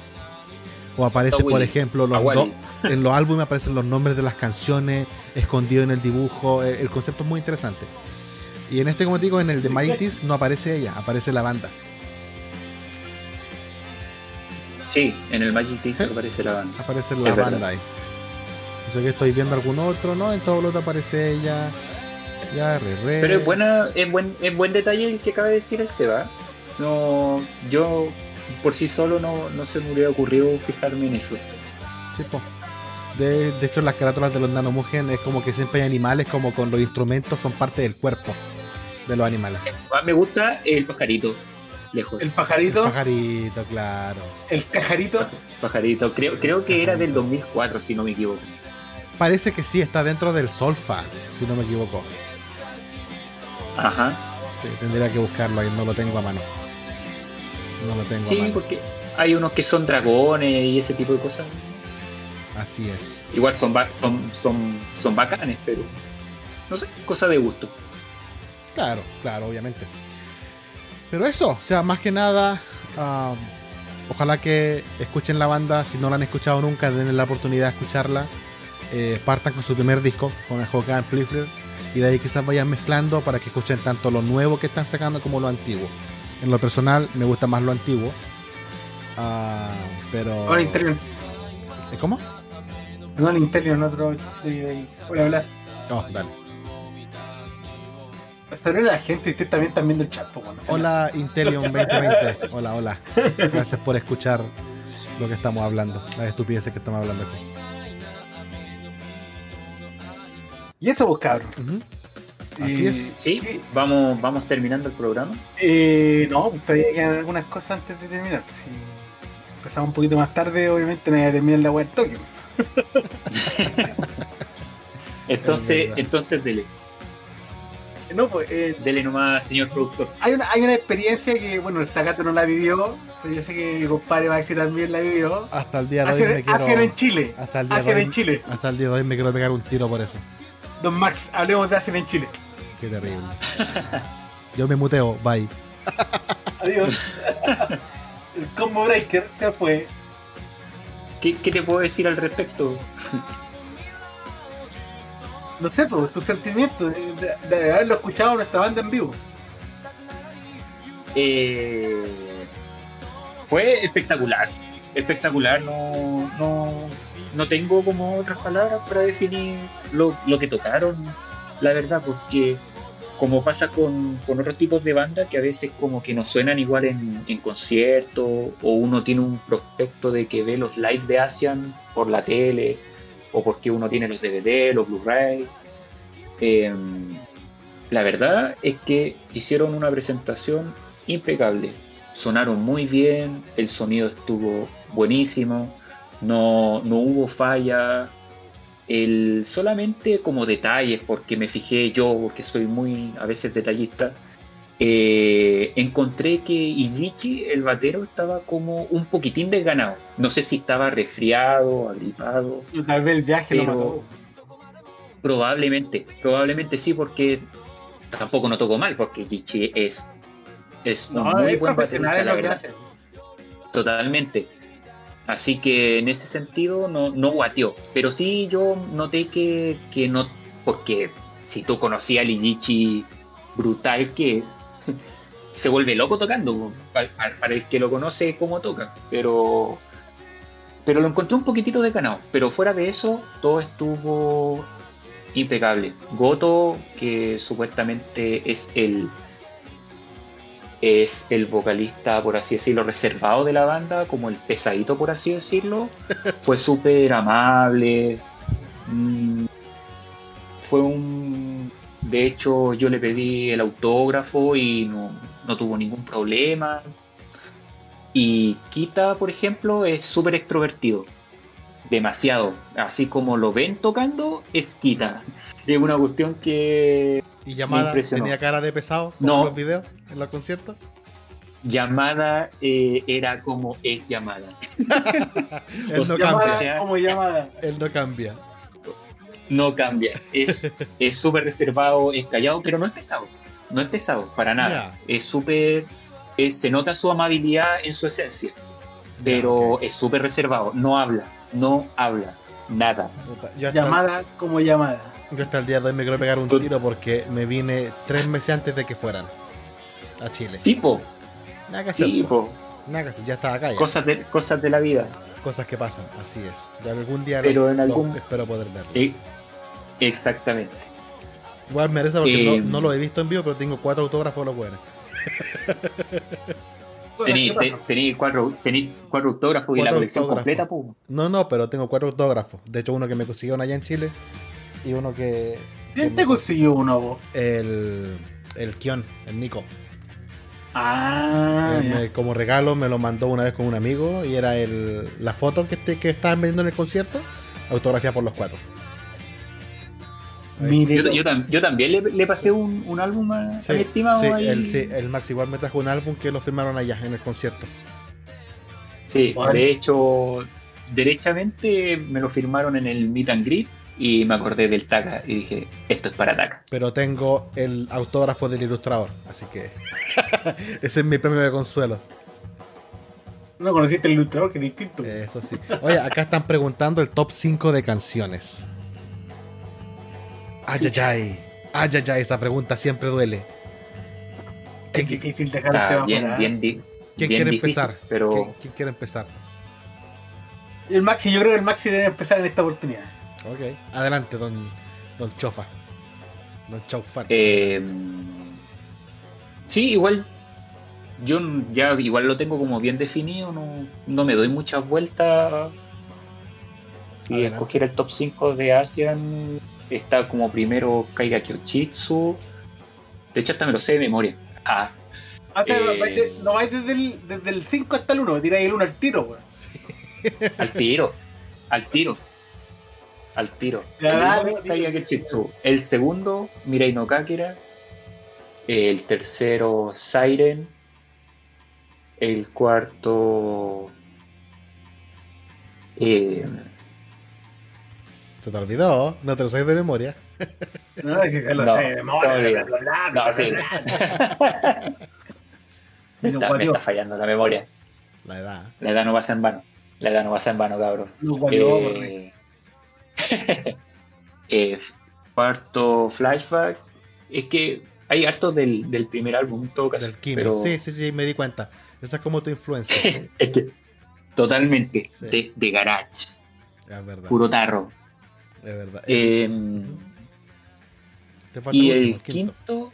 O aparece, por ejemplo, los Aguali. do- en los álbumes aparecen los nombres de las canciones escondidos en el dibujo. Eh, El concepto es muy interesante. Y en este, como te digo, en el de Mighty's no aparece ella, aparece la banda. Sí, en el Magic Sí. aparece la banda. Aparece la Es verdad. banda ahí. No sé que estoy viendo algún otro, ¿no? En todo lo otro aparece ella. Ya, re, re. Pero es buena, es buen, es buen detalle el que acaba de decir el Seba. No, yo por sí solo no, no se me hubiera ocurrido fijarme en eso. Sí. De, de hecho, las carátulas de los nanomugen es como que siempre hay animales, como con los instrumentos son parte del cuerpo de los animales. Más me gusta el pajarito, lejos. El El pajarito, Pajarito, claro. el cajarito. pajarito, creo, creo que era del 2004, si no me equivoco. Parece que sí, está dentro del Solfa, si no me equivoco. Ajá. Sí, tendría que buscarlo ahí, no lo tengo a mano. No lo tengo a Sí, mano. porque hay unos que son dragones y ese tipo de cosas. Así es. Igual son, son, son, son bacanes, pero no sé, cosa de gusto. Claro, claro, obviamente. Pero eso, o sea, más que nada, ojalá que escuchen la banda. Si no la han escuchado nunca, denle la oportunidad de escucharla. Eh, partan con su primer disco, con el Hogan Amplifier. Y de ahí quizás vayan mezclando para que escuchen tanto lo nuevo que están sacando como lo antiguo. En lo personal, me gusta más lo antiguo. Ah, pero. Ahora Interior. ¿Eh, ¿Cómo? No, el Interior, otro. eh, Hola, hola. Oh, dale. Saludos a la gente, ustedes también están viendo el chat, Hola Intelion 2020. Hola, hola. Gracias por escuchar lo que estamos hablando, las estupideces que estamos hablando aquí. Y eso, vos, cabrón. Ujú. Así Eh, es. Sí, ¿qué? vamos, vamos terminando el programa. Eh, no, todavía quedan algunas cosas antes de terminar. pues, Si empezamos un poquito más tarde, obviamente no voy a terminar la web Tokio. Entonces, entonces dele, No, pues eh, dele nomás, señor productor. hay, una, hay una experiencia que, bueno, el Takato no la vivió, pero yo sé que mi compadre va a decir también la vivió. Hasta el día de hoy me Hacen, quiero. hacen en Chile. Hasta el día de hoy. en Chile. Hasta el día de hoy me quiero pegar un tiro por eso. Don Max, hablemos de Hacen en Chile. Qué terrible. Yo me muteo, bye. Adiós. el combo breaker se fue. ¿Qué, qué te puedo decir al respecto? No sé, pues tu sentimiento de, de- de haberlo escuchado en esta banda en vivo. Eh, fue espectacular. Espectacular, no, no, no tengo como otras palabras para definir lo, lo que tocaron, la verdad, porque como pasa con, con otros tipos de bandas que a veces como que no suenan igual en, en concierto o uno tiene un prospecto de que ve los live de Asian por la tele o porque uno tiene los DVD, los Blu-ray. Em, la verdad es que hicieron una presentación impecable. Sonaron muy bien, el sonido estuvo buenísimo, no, no hubo falla. El, solamente como detalles, porque me fijé yo, que soy muy a veces detallista, eh, encontré que Ijichi, el batero, estaba como un poquitín desganado. No sé si estaba resfriado, agripado. Tal vez el viaje lo mató. Probablemente, probablemente sí, porque tampoco no tocó mal, porque Ichichi es, es un No, muy es buen hace. Totalmente. Así que en ese sentido no, no guateó. Pero sí yo noté que, que no. Porque si tú conocías al Ijichi brutal que es, se vuelve loco tocando. pa- pa- Para, el que lo conoce, cómo toca. Pero. Pero lo encontré un poquitito desganado. Pero fuera de eso, todo estuvo impecable. Goto, que supuestamente es el es el vocalista, por así decirlo, reservado de la banda, como el pesadito, por así decirlo. Fue súper amable. mm, Fue un... De hecho, yo le pedí el autógrafo y no, no tuvo ningún problema. Y Kita, por ejemplo, es súper extrovertido. Demasiado. Así como lo ven tocando, es Kita. Es una cuestión que ¿Y llamada tenía cara de pesado No. en los videos, en los conciertos? llamada eh, era como es llamada. Él no Llamada- cambia. sea- como llamada. Él no cambia. No cambia. Es es súper reservado, es callado, pero no es pesado. No es pesado, para nada. Es súper. Se nota su amabilidad en su esencia, pero es súper reservado. No habla, no habla, nada. Llamada como llamada. Yo hasta el día de hoy me quiero pegar un tiro porque me vine tres meses antes de que fueran a Chile. Tipo, Nada que hacer. po. tipo, Nada que hacer. Ya estaba acá ya. cosas de, cosas de la vida. Cosas que pasan, así es. De algún día Pero los- en algún- los espero poder verlos. Eh, exactamente. Igual merece porque Eh, no, no lo he visto en vivo, pero tengo cuatro autógrafos de los buenos. Tení, ¿Qué te- pasa? tení cuatro, tení cuatro autógrafos y la colección autógrafos. completa, pues. No, no, pero tengo cuatro autógrafos. De hecho, uno que me consiguieron allá en Chile y uno que. ¿Quién te consiguió uno vos? El. El Kion, el Nico. Ah, me- como regalo me lo mandó una vez con un amigo y era el, la foto que, este, que estaban vendiendo en el concierto, autografía por los cuatro. Yo, yo tam- yo también le, le pasé un, un álbum a, a Sí, mi estimado sí, ahí. el, sí, el Max igual me trajo un álbum que lo firmaron allá en el concierto. Sí, Bueno. de hecho, derechamente me lo firmaron en el Meet and Greet y me acordé del Taka y dije, esto es para Taka. Pero tengo el autógrafo del ilustrador, así que ese es mi premio de consuelo. no conociste el ilustrador, que es distinto. Eso sí. Oye, acá están preguntando el top 5 de canciones. Ay, ay, ay. Ay, ay, ay, esa pregunta siempre duele. es ¿Quién, difícil dejar el Está tema bien, bien, di- quién bien quiere difícil, empezar? Pero ¿Quién- quién quiere empezar? El Maxi, yo creo que el Maxi debe empezar en esta oportunidad. Ok. Adelante, don, don Chofa. Don Chaufan. eh, sí, igual yo ya igual lo tengo como bien definido, no, no me doy muchas vueltas. Si Adelante. escogiera el top 5 de Asian, está como primero Kaira Kyochitsu. De hecho, hasta me lo sé de memoria. Ah, O sea, Eh. vais de- no vais desde el, desde el 5 hasta el 1, tiráis el 1 al tiro, weón. al tiro, al tiro, al tiro. Ya, el primero. El segundo, Mirai no Kakera. El tercero, Siren. El cuarto, eh, Se te olvidó, no te lo sabes de memoria. No, si se lo No, sé de memoria, todavía. bla, bla, bla, no, sí. bla, bla. me, está, me guateo. está fallando la memoria. La edad. La edad no pasa en vano. La edad no pasa en vano, cabros. Valió, Eh, eh, cuarto flashback. Es que hay harto del, del primer álbum en todo caso. Del pero Sí, sí, sí, me di cuenta. Esa es como tu influencia. es que totalmente Sí. de, de garage, es verdad. puro tarro. Es verdad. Eh, Te falta y el quinto,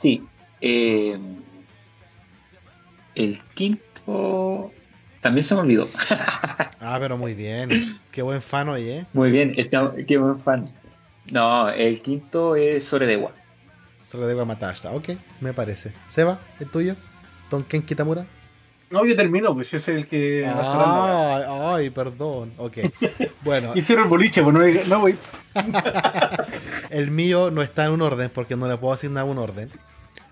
sí. eh, el quinto también se me olvidó. Ah, pero muy bien. Qué buen fan hoy, ¿eh? Muy bien, está, qué buen fan. No, el quinto es Soredewa. Se lo debo a Matashta. Ok, me parece. Seba, ¿el tuyo? Tonken Kitamura. No, yo termino, pues yo soy el que va cerrando. Ay, perdón. Ok. Bueno, Y cierro el boliche, pues no, no voy. el mío no está en un orden porque no le puedo asignar un orden.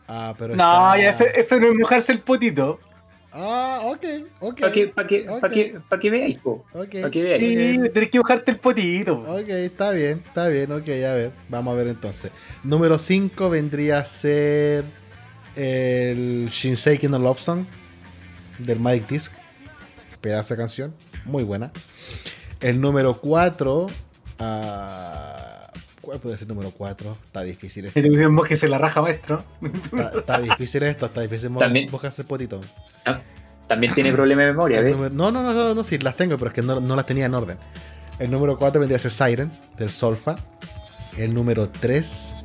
Ah, pero No, está- ya ese- eso no es mojarse el potito. Ah, ok, ok. Para que, pa que, pa que, pa que veáis, po. Ok. Pa' que veáis. Sí, tenés que mojarte el potito. po. Ok, está bien, está bien, ok, a ver, vamos a ver entonces. Número 5 vendría a ser el Shinsei no Love Song del Magic Disc. Pedazo de canción, muy buena. El número 4, ¿cuál puede ser el número 4? Está difícil esto. Vos que se la raja maestro. Está, está difícil esto, está difícil También- mojarse el potito. Ah, También tiene problema de memoria, El ¿ves? número- no, no, no, no, no, sí, las tengo, pero es que no, no las tenía en orden. El número 4 vendría a ser Siren, del Solfa. El número 3.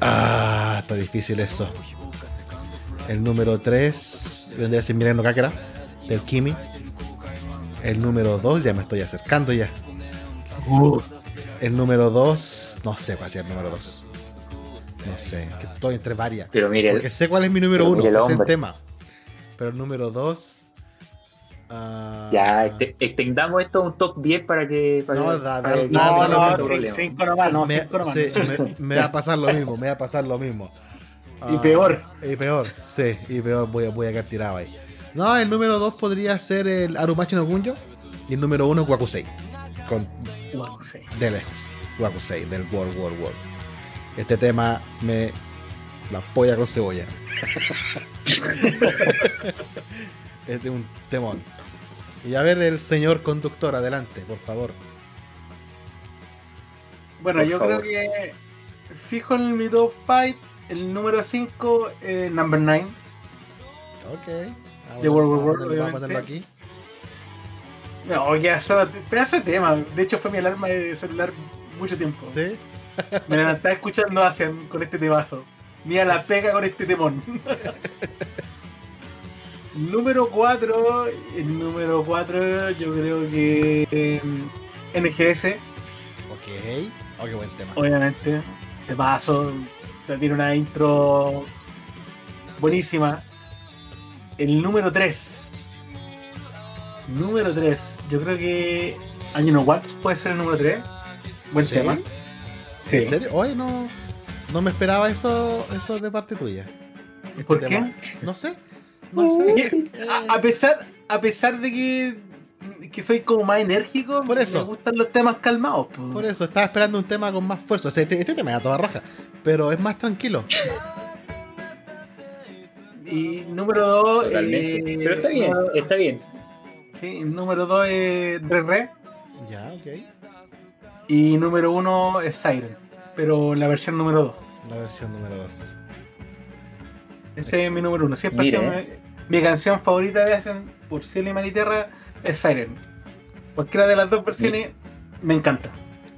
Ah, está difícil eso. El número 3 vendría a ser Miren no Kakera, del Kimi. El número 2, ya me estoy acercando ya. Uh, El número 2, no sé cuál sea el número 2. No sé, que estoy entre varias. Pero mire, Porque sé cuál es mi número pero uno, mire el ese es el tema. Pero el número 2. ya este- extendamos esto a un top 10 para que. Para No, da- para da- da- no no, no, problema. cinco nomás, no, me, cinco nomás. sí, me- me va a pasar lo mismo, me va a pasar lo mismo. Y Ah, peor. Y peor, sí, y peor voy a, voy a quedar tirado ahí. No, el número 2 podría ser el Arumachi no Gunyo. Y el número 1 Wakusei. Con, de lejos. Wakusei, del World World World. Este tema me. La polla con cebolla. es de un temón. Y a ver el señor conductor, adelante, por favor. Bueno, Por yo favor. creo que fijo en mi top 5, el número 5, number 9. Ok. De World War Vamos a War, ponerlo- vamos a ponerlo aquí. No, ya, eso, pedazo de tema. De hecho, fue mi alarma de celular mucho tiempo. ¿Sí? Me levantaba escuchando Asian con este temazo. Mira la pega con este temón. número 4. El número 4, yo creo que. eh, NGS, Ok. Oh, qué buen tema. obviamente. De paso, tiene una intro buenísima. El número 3. Número 3. Yo creo que. Año No Waltz puede ser el número 3. Buen ¿Sí? tema. ¿En serio? Hoy no, no me esperaba eso, eso de parte tuya. Este ¿Por tema. No sé. No sé. Eh, a, a pesar, a pesar de que, que soy como más enérgico, Por eso. me gustan los temas calmados. po. por eso, estaba esperando un tema con más fuerza. O sea, este, este tema era toda raja, pero es más tranquilo. Y número 2. Totalmente. Pero está bien, está bien. Sí, número 2 es Re Re. Ya, ok. Y número 1 es Siren. Pero la versión número 2. La versión número 2. Ese es mi número 1. Siempre ha Mire. sido mi, mi canción favorita de Asian por cielo y mar y tierra es Siren. Cualquiera de las dos versiones me encanta.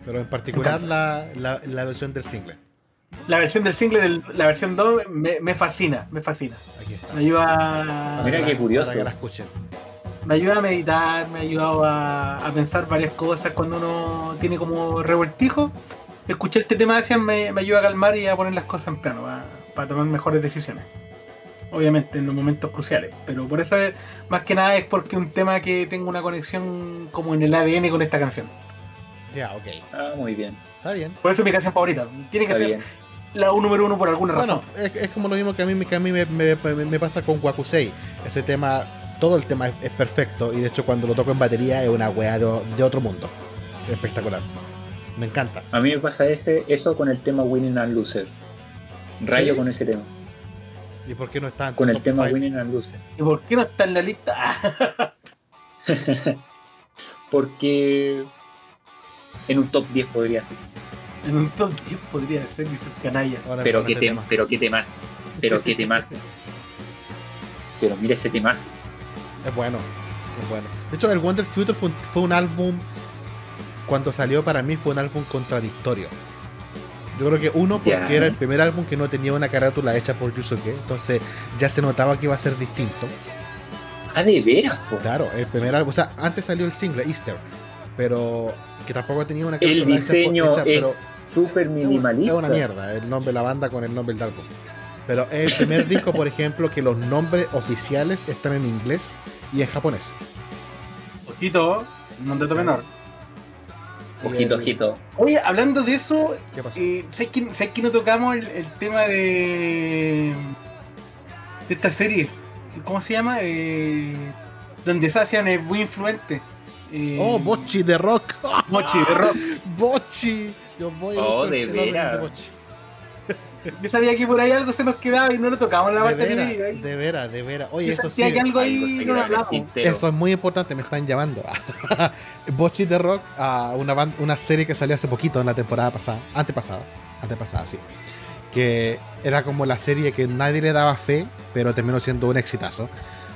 Pero en particular la, la, la versión del single. La versión del single de la versión 2 me, me fascina, me fascina. Aquí está. Me ayuda a, Mira que qué curioso. Para que la escuchen. Me ayuda a meditar, me ha ayudado a, a pensar varias cosas cuando uno tiene como revoltijo. Escuchar este tema de Asian me, me ayuda a calmar y a poner las cosas en plano para, para tomar mejores decisiones. Obviamente en los momentos cruciales, pero por eso es- más que nada es porque es un tema que tengo una conexión como en el ADN con esta canción. Ya, ok. Ah, muy bien. Está bien. Por eso es mi canción favorita. Tiene que Está ser bien. la un número uno por alguna Bueno, razón. es, es como lo mismo que a mí, que a mí me, me- me- me pasa con Wakusei. Ese tema, todo el tema es, es perfecto y de hecho cuando lo toco en batería es una weá de, de otro mundo. Espectacular. Me encanta. A mí me pasa ese, eso con el tema Winning and Loser. Rayo ¿Sí? con ese tema. ¿Y por qué no está en Con el tema five? Winning and Loser. ¿Y por qué no está en la lista? Porque en un top 10 podría ser. En un top 10 podría ser, dice el canalla. Ahora Pero qué, este tem- pero qué temas. Pero qué temas. Pero mira ese temas. Es bueno, es bueno. De hecho, el Wonder Future fue un, fue un álbum, cuando salió para mí fue un álbum contradictorio. Yo creo que uno, porque era el primer álbum que no tenía una carátula hecha por Yusuke, entonces ya se notaba que iba a ser distinto. Ah, de veras, po. Claro, el primer álbum, o sea, antes salió el single, Easter, pero que tampoco tenía una El carátula hecha por- diseño hecha, es súper minimalista. Es una mierda, el nombre de la banda con el nombre del álbum. Pero es el primer disco, por ejemplo, que los nombres oficiales están en inglés y en japonés. Ojito, un dato Sí. menor. Ojito, El- ojito. Oye, hablando de eso, ¿Qué pasó? eh, ¿sabes, que, sabes que no tocamos el, el tema de. de esta serie? ¿Cómo se llama? Eh, donde Sacian es muy influente. Eh, Oh, Bochi de Rock. Bochi de rock. Bochi. Yo voy a Oh, de el opening veras. de Bochi. Yo sabía que por ahí algo se nos quedaba y no lo tocamos en la De parte veras, que ahí. de veras, de veras. Oye, Yo eso sí. que algo ahí no lo. Eso es muy importante, me están llamando. Bochi de Rock, una, serie que salió hace poquito en la temporada pasada, antepasada, antepasada, sí. Que era como la serie que nadie le daba fe, pero terminó siendo un exitazo.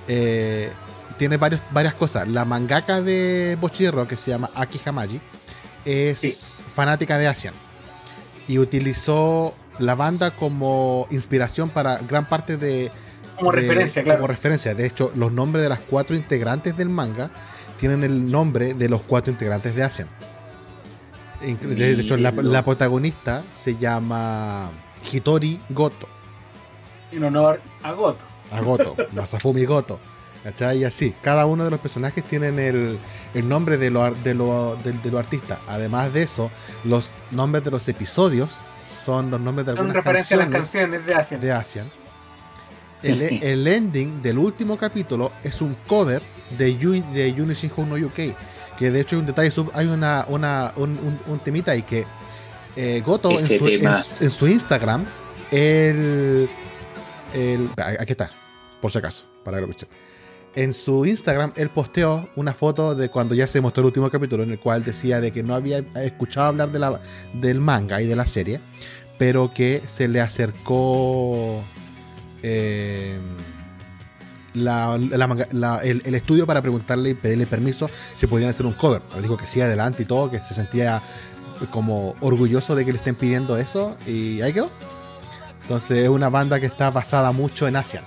Eh, tiene varios, varias cosas. La mangaka de Bochi de Rock, que se llama Aki Hamaji, es Sí. fanática de Asian. Y utilizó la banda como inspiración para gran parte de, Como de- referencia, claro. Como referencia. De hecho, los nombres de las cuatro integrantes del manga tienen el nombre de los cuatro integrantes de Asian. De hecho, la, protagonista se llama Hitori Goto. En honor a Goto. A Goto, Masafumi Goto. ¿Cachai? Y así, cada uno de los personajes tienen el, el nombre de los de lo, de, de los artistas. Además de eso, los nombres de los episodios son los nombres de Son algunas referencia a las canciones canciones de Asia. de Asian. El, el ending del último capítulo es un cover de, Yu, de no UK. Que de hecho hay un detalle, sub- hay una, una, un, un- un temita ahí que eh, Goto en su- en su Instagram, el, el- Aquí está, por si acaso, para que lo escuchen. En su Instagram, él posteó una foto de cuando ya se mostró el último capítulo, en el cual decía de que no había escuchado hablar de la, del manga y de la serie, pero que se le acercó eh, la- el, el estudio para preguntarle y pedirle permiso si podían hacer un cover. Le dijo que sí, adelante y todo, que se sentía como orgulloso de que le estén pidiendo eso y ahí quedó. Entonces es una banda que está basada mucho en Asia,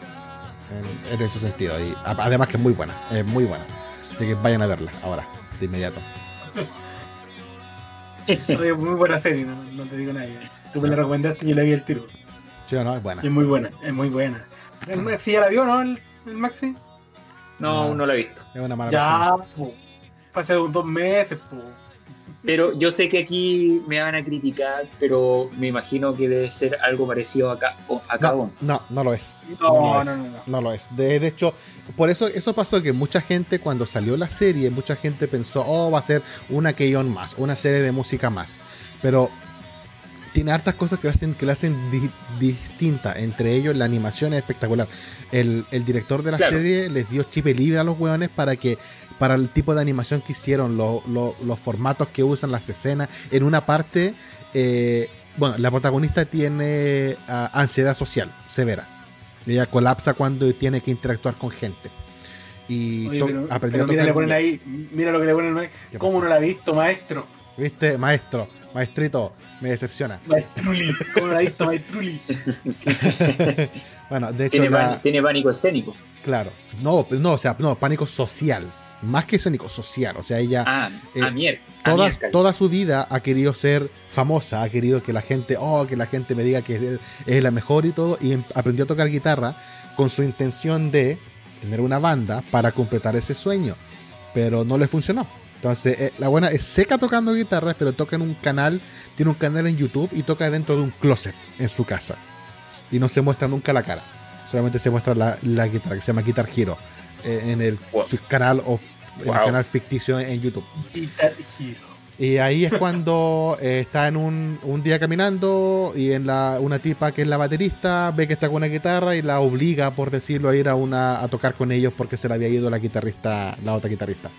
en, en ese sentido. Y además que es muy buena, es muy buena. Así que vayan a verla ahora, de inmediato. Oye, muy buena serie, no, no te digo nada. Tú me la recomendaste y yo la vi el tiro. ¿Sí o no? Es buena. Y es muy buena, es muy buena. ¿El Maxi ya la vio, no? El, el Maxi. No, No. no lo he visto. Es una mala Ya, po. Fue hace dos meses, po. Pero yo sé que aquí me van a criticar, pero me imagino que debe ser algo parecido a No, Cabo. no, no lo es. No, lo no, es. no, no. No lo es. De, de hecho, por eso eso pasó que mucha gente cuando salió la serie, mucha gente pensó, oh, va a ser una Keyon más, una serie de música más. Pero tiene hartas cosas que, lo hacen, que la hacen di- distinta. Entre ellos, la animación es espectacular. El, el director de la Claro. serie les dio chip libre a los hueones para que para el tipo de animación que hicieron, lo- lo- los formatos que usan, las escenas. En una parte, eh, bueno, la protagonista tiene ah, ansiedad social severa. Ella colapsa cuando tiene que interactuar con gente. Y Oye, pero, aprendió pero mira, a le ponen ahí, mira lo que le ponen ahí. ¿Qué ¿Cómo no la ha visto, maestro? ¿Viste? Maestro, maestrito, me decepciona. Maestruli. ¿Cómo no la ha visto, maestruli? Bueno, de hecho, Tiene, la- pan- tiene pánico escénico. claro. No, no, o sea, no, pánico social. Más que escénico, social. O sea, ella Ah, Eh, a mier. a toda, su vida ha querido ser famosa, ha querido que la gente, oh, que la gente me diga que es- es la mejor y todo, y em- aprendió a tocar guitarra con su intención de tener una banda para completar ese sueño, pero no le funcionó. Entonces, eh, la buena es seca tocando guitarra, pero toca en un canal, tiene un canal en YouTube y toca dentro de un closet en su casa. Y no se muestra nunca la cara, solamente se muestra la, la guitarra, que se llama Guitar Hero, eh, en el Wow. canal o en el canal ficticio en YouTube. Guitar Hero. Y ahí es cuando eh, está en un, un día caminando y en la, una tipa que es la baterista ve que está con una guitarra y la obliga, por decirlo, a ir a, una, a tocar con ellos porque se le había ido la guitarrista, la otra guitarrista.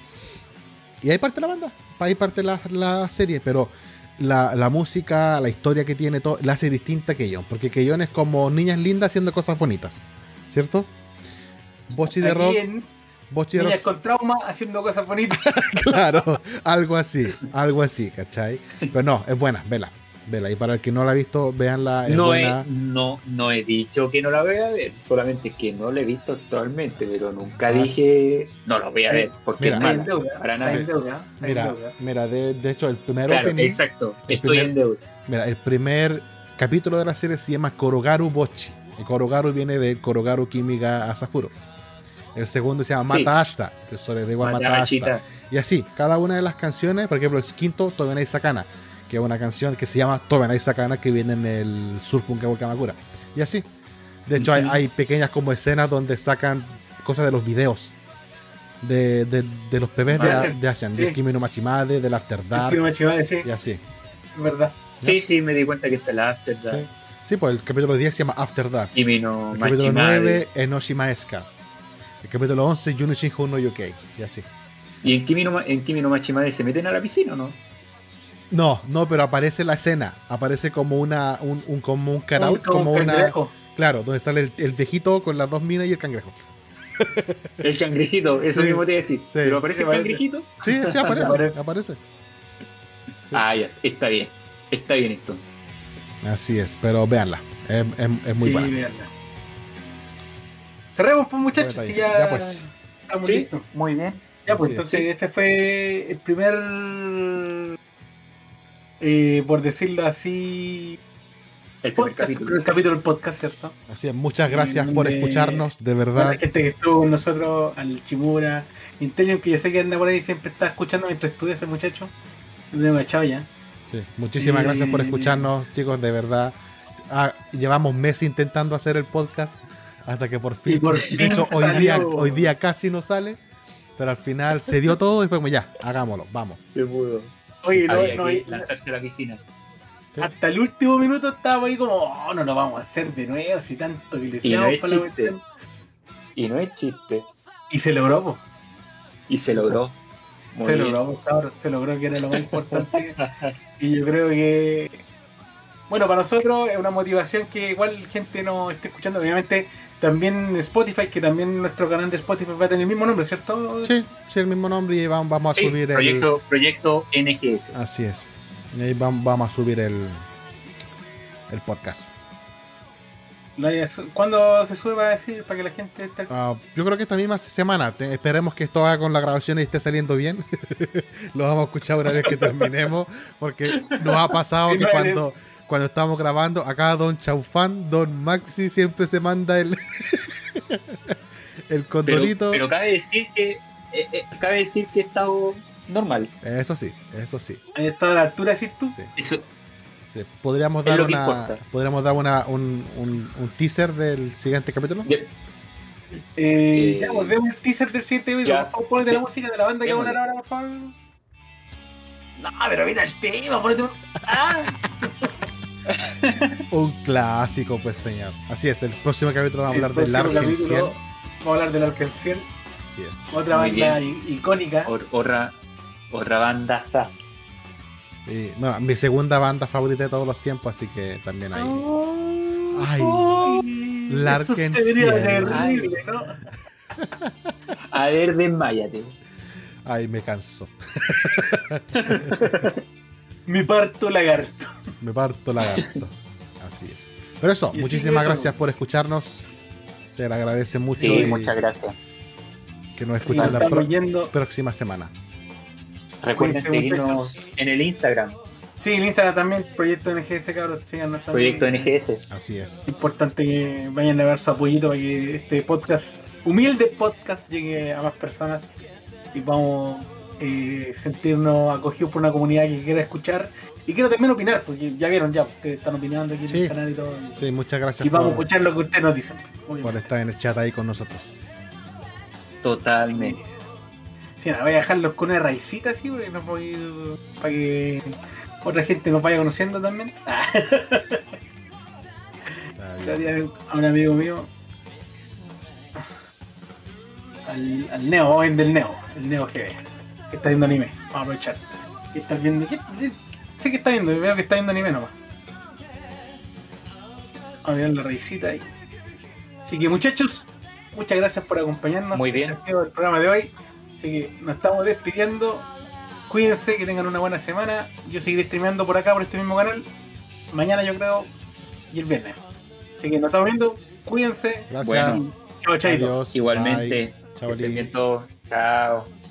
Y ahí parte la banda, ahí parte la, la serie, pero la, la música, la historia que tiene, todo, la hace distinta que Keyon, porque Keyon es como niñas lindas haciendo cosas bonitas, ¿cierto? Bochi de rock, Niñas con trauma haciendo cosas bonitas. claro, algo así, algo así, ¿cachai? Pero no, es buena, vela, vela. Y para el que no la ha visto, véanla, es No he, no, no he dicho que no la voy a ver, solamente que no la he visto actualmente, pero nunca Ah, dije no la voy a ver, porque Mira, Está en mala. deuda. para nada. en deuda, en Mira, deuda. mira, de, de hecho, el primer Claro, opening, exacto, el estoy primer- en deuda. mira, el primer capítulo de la serie se llama Korogaru Bochi. El Korogaru viene de Korogaru Kimiga Asafuro. El segundo se llama Sí. Mata Ashta, que es sobre de igual Mata Ashta. Y así, cada una de las canciones, por ejemplo, el quinto, Tobenai Sakana, que es una canción que se llama Tobenai Sakana, que viene en el Surfunk Kamakura. Y así. De hecho, hay, Ujú. hay pequeñas como escenas donde sacan cosas de los videos. De, de, de los PBs de, Asian, de Asian, sí. de Kimi no Machimade, del After El Dark, Machimade, sí, y así. verdad. Sí, sí, me di cuenta que está la After Sí. Dark. Sí, pues el capítulo 10 se llama After Dark. Y vino El capítulo Machimade. 9, Enoshima Eska. El capítulo 11, Junishin no Yokei. Y así. ¿Y en Kimi, no, Ma- en Kimi no Machimade se meten a la piscina o no? No, no, pero aparece la escena. Aparece como una, un, un- como un cutout, Como un como una. cangrejo. Claro, donde sale el, el viejito con las dos minas y el cangrejo. El cangrejito, eso Sí, mismo te iba a decir. sí. ¿Pero aparece el cangrejito? Sí, sí, aparece. Aparece. aparece. Sí. Ah, ya, está bien. Está bien entonces. Así es, pero véanla. Es, es- es muy sí, buena. véanla. Cerremos, pues, muchachos, Bueno, ahí. ya, Ya, pues. estamos Sí, listos. muy bien. Ya, pues Así es. entonces ese fue el primer, eh, por decirlo así, El podcast, el capítulo. primer capítulo del podcast, ¿cierto? Así es, muchas gracias por escucharnos, de Para la verdad. gente que estuvo con nosotros, al Chimura, Intelion, que yo sé que anda por ahí siempre está escuchando mientras estudia ese muchacho. Lo echado ya. Sí, muchísimas Eh, gracias por escucharnos, chicos, de verdad. Ah, llevamos meses intentando hacer el podcast hasta que por fin, por de hecho, hoy día, hoy día casi no sale, pero al final se dio todo y fue como ya, hagámoslo, vamos. Se pudo. Oye, no, Había no, que lanzarse a la piscina. Sí. hasta el último minuto estábamos ahí como, oh, no lo vamos a hacer de nuevo, si tanto que le Y no decíamos es para la chiste. cuestión. Y no es chiste. Y se logró, po. Y se logró. Muy se bien. logró, cabrón, se logró que era lo más importante. y yo creo que, bueno, para nosotros es una motivación que igual gente nos esté escuchando. Obviamente, también Spotify, que también nuestro canal de Spotify va a tener el mismo nombre, ¿cierto? Sí, sí, el mismo nombre y vamos, vamos a Sí, subir el. proyecto, proyecto NGS. Así es. Y ahí vamos, vamos a subir el, el podcast. ¿Cuándo se sube va a decir para que la gente esté Ah, yo creo que esta misma semana. te- esperemos que esto haga con la grabación y esté saliendo bien. Lo vamos a escuchar una vez que terminemos. Porque nos ha pasado Sí, que no, cuando, cuando estamos grabando, acá Don Chaufán, Don Maxi siempre se manda el, el Pero, condorito. pero cabe decir que eh, eh, cabe decir que he estado normal. Eso sí, eso sí. Ahí está a la altura, decís tú. sí, Eso, sí. Podríamos dar una. Podríamos dar una, un, un, un teaser del siguiente capítulo. ya- Eh, ya, pues vemos el teaser del siguiente video. ya. Por favor, ponete la música de la banda que vamos a hablar ahora, por favor. No, pero mira el tema, ponete un. ¡Ah! Un clásico, pues señor. Así es, el próximo capítulo vamos a hablar del capítulo Vamos a hablar del Arkenciel, Así es. otra Muy banda icónica. or- otra, otra banda está. Y, bueno, mi segunda banda favorita de todos los tiempos, así que también hay. Ay, Ay, eso Larkenciel. sería terrible, ¿no? A ver, desmayate. Ay, me canso. Mi parto lagarto. Me parto lagarto. Así es. Pero eso, muchísimas eso. gracias por escucharnos. Se le agradece mucho Sí, y muchas gracias. que nos Sí, escuchen la estamos pro- yendo. próxima semana. Recuerden Cuídense, seguirnos muchachos. en el Instagram, Sí, en Instagram también, Proyecto NGS, cabros. síganos también. Proyecto NGS. Así es. importante que vayan a dar su apoyito para que este podcast, humilde podcast, llegue a más personas y vamos eh, sentirnos acogidos por una comunidad que quiera escuchar y quiero también opinar, porque ya vieron, ya ustedes están opinando aquí en el canal y todo. Sí, muchas gracias y vamos a escuchar lo que ustedes nos dicen. por estar en el chat ahí con nosotros. Totalmente. Sí, no, voy a dejarlos con una raicita así, porque no voy. para que otra gente nos vaya conociendo también. Ah, a un amigo mío. Al, al Neo, vamos a ver del Neo, el Neo GB, que está viendo anime. Vamos a aprovechar. ¿Qué estás viendo? ¿Qué- qué- sé que está viendo, veo que está viendo anime nomás. A ver la raicita ahí. Así que muchachos, muchas gracias por acompañarnos. Muy bien. Este el programa de hoy. Así que nos estamos despidiendo. Cuídense, que tengan una buena semana. Yo seguiré streameando por acá, por este mismo canal. Mañana yo creo. Y el viernes. Así que nos estamos viendo. Cuídense. Gracias. Bueno, Chao, chaito. Adiós. Igualmente, Bye. Chao. Chao.